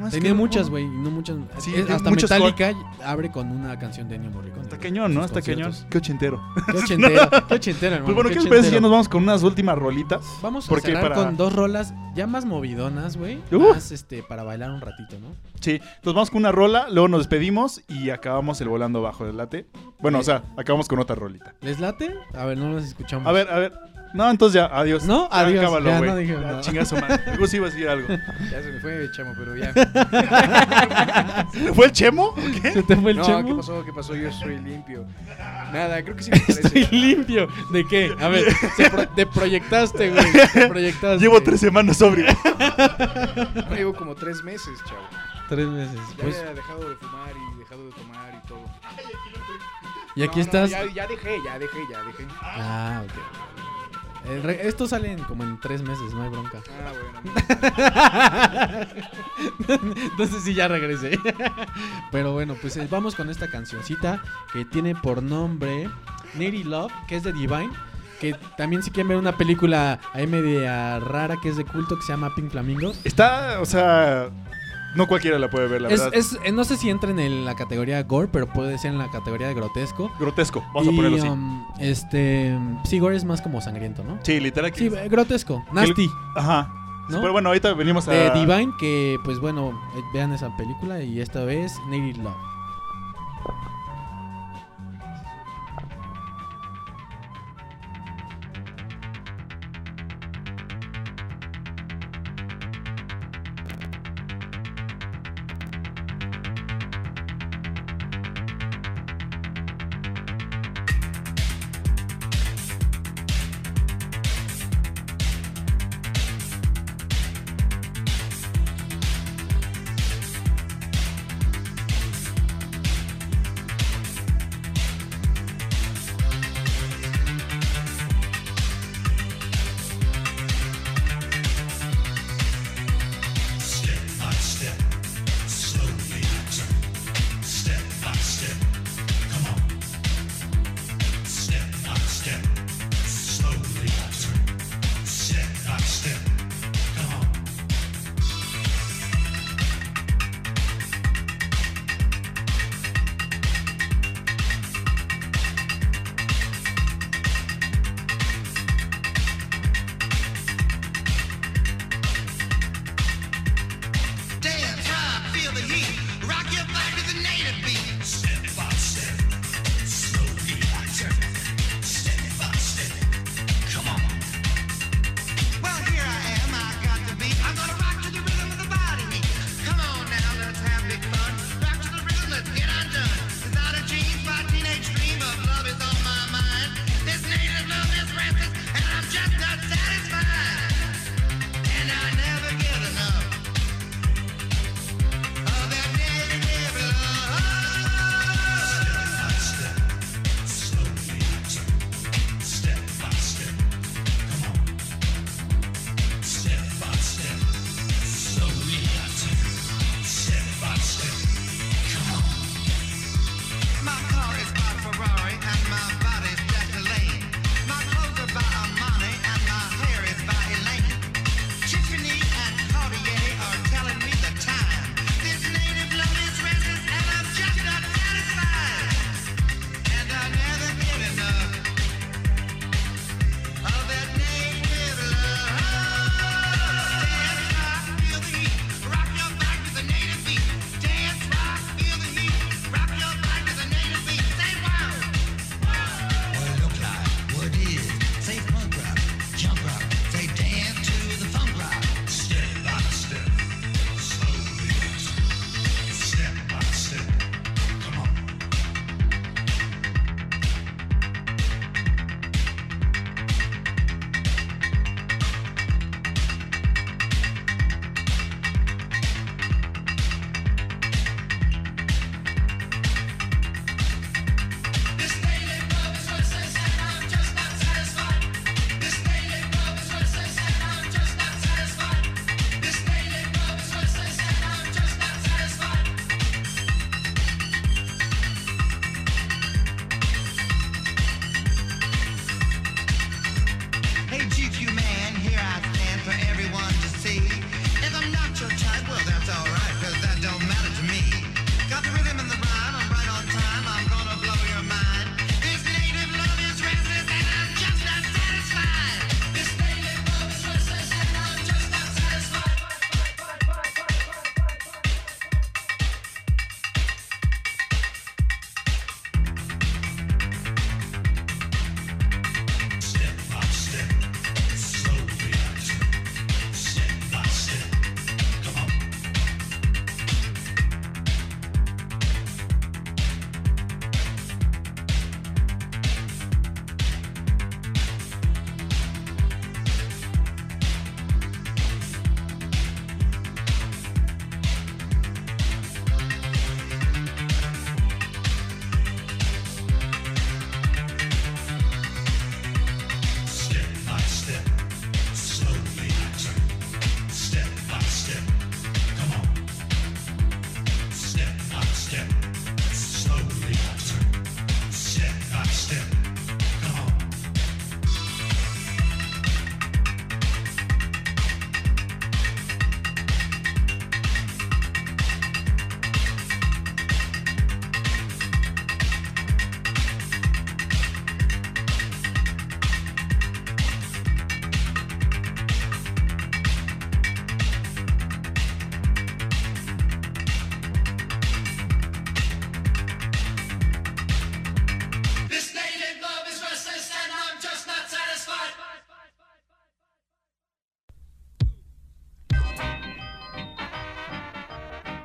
No, Tenía que- muchas, güey, no muchas. Sí, es- tiene hasta muchos Metallica abre con una canción de Ennio Morricone. Está güey, cañón, ¿no? Está cañón. Qué ochentero. Qué ochentero, qué ochentero, hermano. Pues bueno, qué ¿qué les parece si ya nos vamos con unas últimas rolitas? Vamos a Porque cerrar para- con dos rolas ya más movidonas, güey. Uh. Más este, para bailar un ratito, ¿no? Sí, nos vamos con una rola, luego nos despedimos y acabamos el volando bajo del late. Bueno, o sea, acabamos con otra rolita. ¿Les late? A ver, no los escuchamos. A ver, a ver. No, entonces ya, adiós. No, Ya, adiós, acábalo, ya güey. no dije nada. Chinga su madre. Luego sí iba a decir algo. Ya se me fue, chamo, pero ya. ¿Fue el Chemo? ¿O qué? ¿Se te fue el no, chemo? ¿qué pasó? ¿Qué pasó? Yo estoy limpio. Nada, creo que sí me Estoy parece. limpio. ¿De qué? A ver, se pro- te proyectaste, güey. Te proyectaste. Llevo tres semanas sobrio. No, llevo como tres meses, chavo. Tres meses. Ya Pues, había dejado de fumar y dejado de tomar y todo. Y aquí No, no, estás. ya, ya dejé, ya dejé, ya dejé. Ah, ok. El re- Esto sale en como en tres meses, no hay bronca. Ah, bueno. Entonces sí, ya regresé. Pero bueno, pues eh, vamos con esta cancioncita que tiene por nombre Nitty Love, que es de Divine. Que también si quieren ver una película ahí media rara que es de culto que se llama Pink Flamingo. Está, o sea, no cualquiera la puede ver, la Es, verdad. es- eh, no sé si entra en la categoría gore, pero puede ser en la categoría de grotesco. grotesco, vamos Y, a ponerlo así. um, este, sí, gore es más como sangriento, ¿no? sí, literal. que- Sí, eh, grotesco, nasty. Ajá. ¿no? Pero bueno, ahorita venimos a... De Divine, que pues bueno, eh, vean esa película y esta vez Native Love.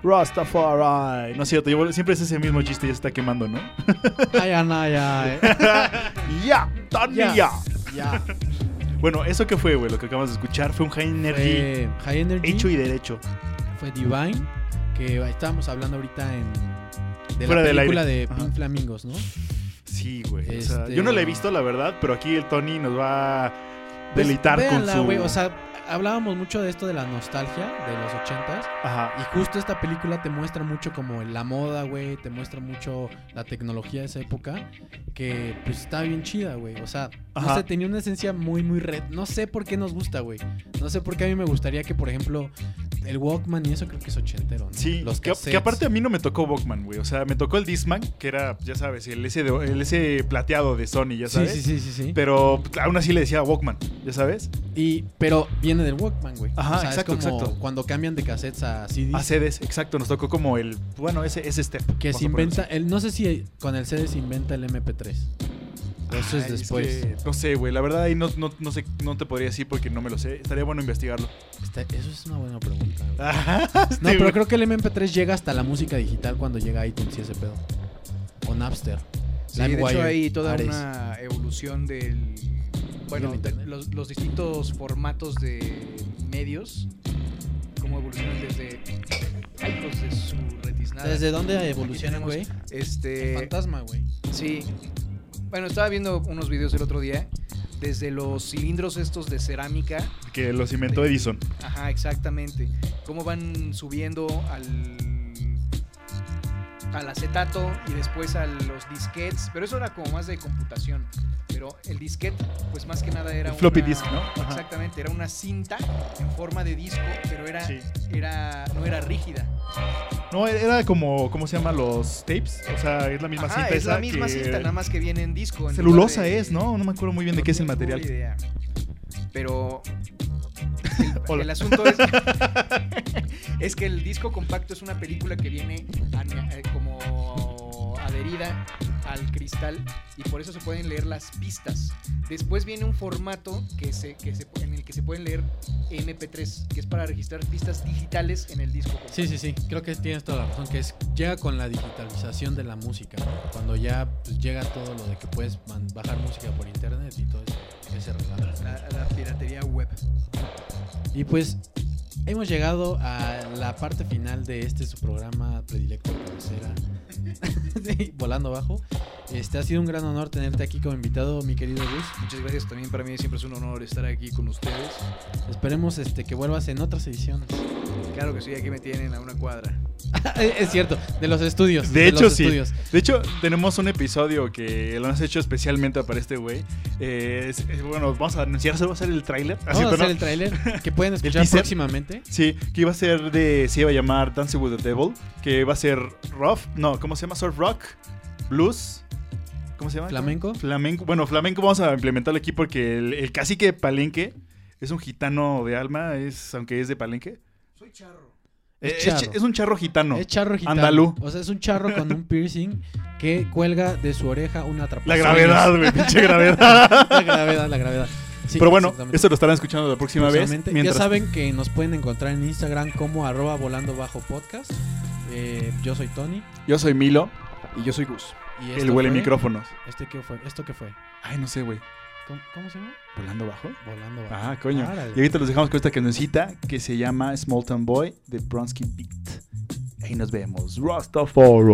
Rastafari. No es cierto, yo- siempre es ese mismo chiste ya se está quemando, ¿no? Ay, ay, ay, ya, Tony, Ya. ya. Ya. Bueno, ¿eso qué fue, güey? Lo que acabamos de escuchar fue un High Energy High Energy. hecho y derecho. fue Divine, que estábamos hablando ahorita en de Fuera la película de Ajá. Pink Flamingos, ¿no? Sí, güey. o sea, Este- yo no la he visto, la verdad, pero aquí el Tony nos va a Pues, deleitar véanla, con su... o sea, hablábamos mucho de esto de la nostalgia de los ochentas Ajá. y justo esta película te muestra mucho como la moda, güey, te muestra mucho la tecnología de esa época que pues está bien chida, güey. O sea, no sé, tenía una esencia muy muy red. No sé por qué nos gusta, güey. No sé por qué a mí me gustaría que, por ejemplo, el Walkman y eso creo que es ochentero, ¿no? Sí, los que, que aparte a mí no me tocó Walkman, güey. O sea, me tocó el Discman, que era, ya sabes, el ese, de- el ese plateado de Sony, ya sabes. sí, sí, sí, sí. Pero aún así le decía Walkman, ya sabes. Y, pero viene del Walkman, güey. Ajá, O sea, exacto, es como exacto. Cuando cambian de cassettes a CDs. A CDs, exacto. Nos tocó como el, bueno, ese, ese step. que se inventa, el, no sé si con el CD se inventa el MP3. Eso es Ay, después. que no sé, güey. La verdad ahí no, no, no sé, no te podría decir porque no me lo sé. Estaría bueno investigarlo. Está- eso es una buena pregunta. güey. No, pero creo que el MP3 llega hasta la música digital cuando llega iTunes y ese pedo. O Napster. Sí, de hecho hay toda Ares. una evolución del... Bueno, de los, los distintos formatos de medios, cómo evolucionan desde... De su retiznada. ¿Desde dónde evolucionan, güey? Este... Fantasma, güey. Sí. Bueno, estaba viendo unos videos el otro día. Desde los cilindros estos de cerámica. Que los inventó Edison. Ajá, exactamente. Cómo van subiendo al al acetato y después a los disquetes, pero eso era como más de computación. Pero el disquete, pues más que nada era El floppy disk, ¿no? Ajá. Exactamente, era una cinta en forma de disco, pero era, Sí. era no era rígida. No, era como, ¿cómo se llama? Los tapes. O sea, es la misma Ajá, cinta es la misma que- cinta, nada más que viene en disco. en Celulosa de- es, ¿no? No me acuerdo muy bien de qué es el material. idea. Pero el, asunto es, que el disco compacto es una película que viene eh, como adherida al cristal y por eso se pueden leer las pistas. Después viene un formato que se, que se, en el que se pueden leer MP3, que es para registrar pistas digitales en el disco. Sí, sí, sí. Creo que tienes toda la razón. Que es, llega con la digitalización de la música. ¿no? Cuando ya pues, llega todo lo de que puedes bajar música por internet y todo ese, ese relajo. La, la piratería web. Y pues hemos llegado a la parte final de este su programa predilecto cabecera. Sí, volando bajo. Este ha sido un gran honor tenerte aquí como invitado, mi querido Gus. Muchas gracias también para mí siempre es un honor estar aquí con ustedes. Esperemos este que vuelvas en otras ediciones. Claro que sí, aquí me tienen a una cuadra. es cierto, de los estudios. De hecho, los sí. estudios. De hecho, tenemos un episodio que lo has hecho especialmente para este güey. Eh, es- es- bueno, vamos a anunciar, se va a hacer el tráiler. Vamos a ¿no? hacer el tráiler que pueden escuchar teaser. Sí, que iba a ser de. Se iba a llamar Dancing with the Devil. Que va a ser rough. No, ¿cómo se llama? Surf rock, blues. ¿Cómo se llama? Flamenco. Flamenco. Bueno, flamenco vamos a implementarlo aquí porque el, el cacique de Palenque es un gitano de alma, es, aunque es de Palenque. Soy charro. Es Es, charro. ch- es un charro gitano. Es charro gitano. Andalú. O sea, es un charro con un piercing que cuelga de su oreja una La atrapasueños. gravedad, güey, pinche gravedad. la gravedad, la gravedad. Sí, Pero bueno, eso lo estarán escuchando la próxima vez. Mientras- Ya saben que nos pueden encontrar en Instagram como arroba volando bajo podcast. Eh, yo soy Tony. Yo soy Milo, Y yo soy Gus. Y el esto huele fue- micrófonos. Este qué fue, ¿Esto qué fue? Ay, no sé, güey. ¿Cómo, cómo se llama? ¿Volando bajo? Volando bajo. Ah, coño. Árale. Y ahorita los dejamos con esta cancioncita que se llama Small Town Boy de Bronsky Beat. Ahí nos vemos. Rastafari.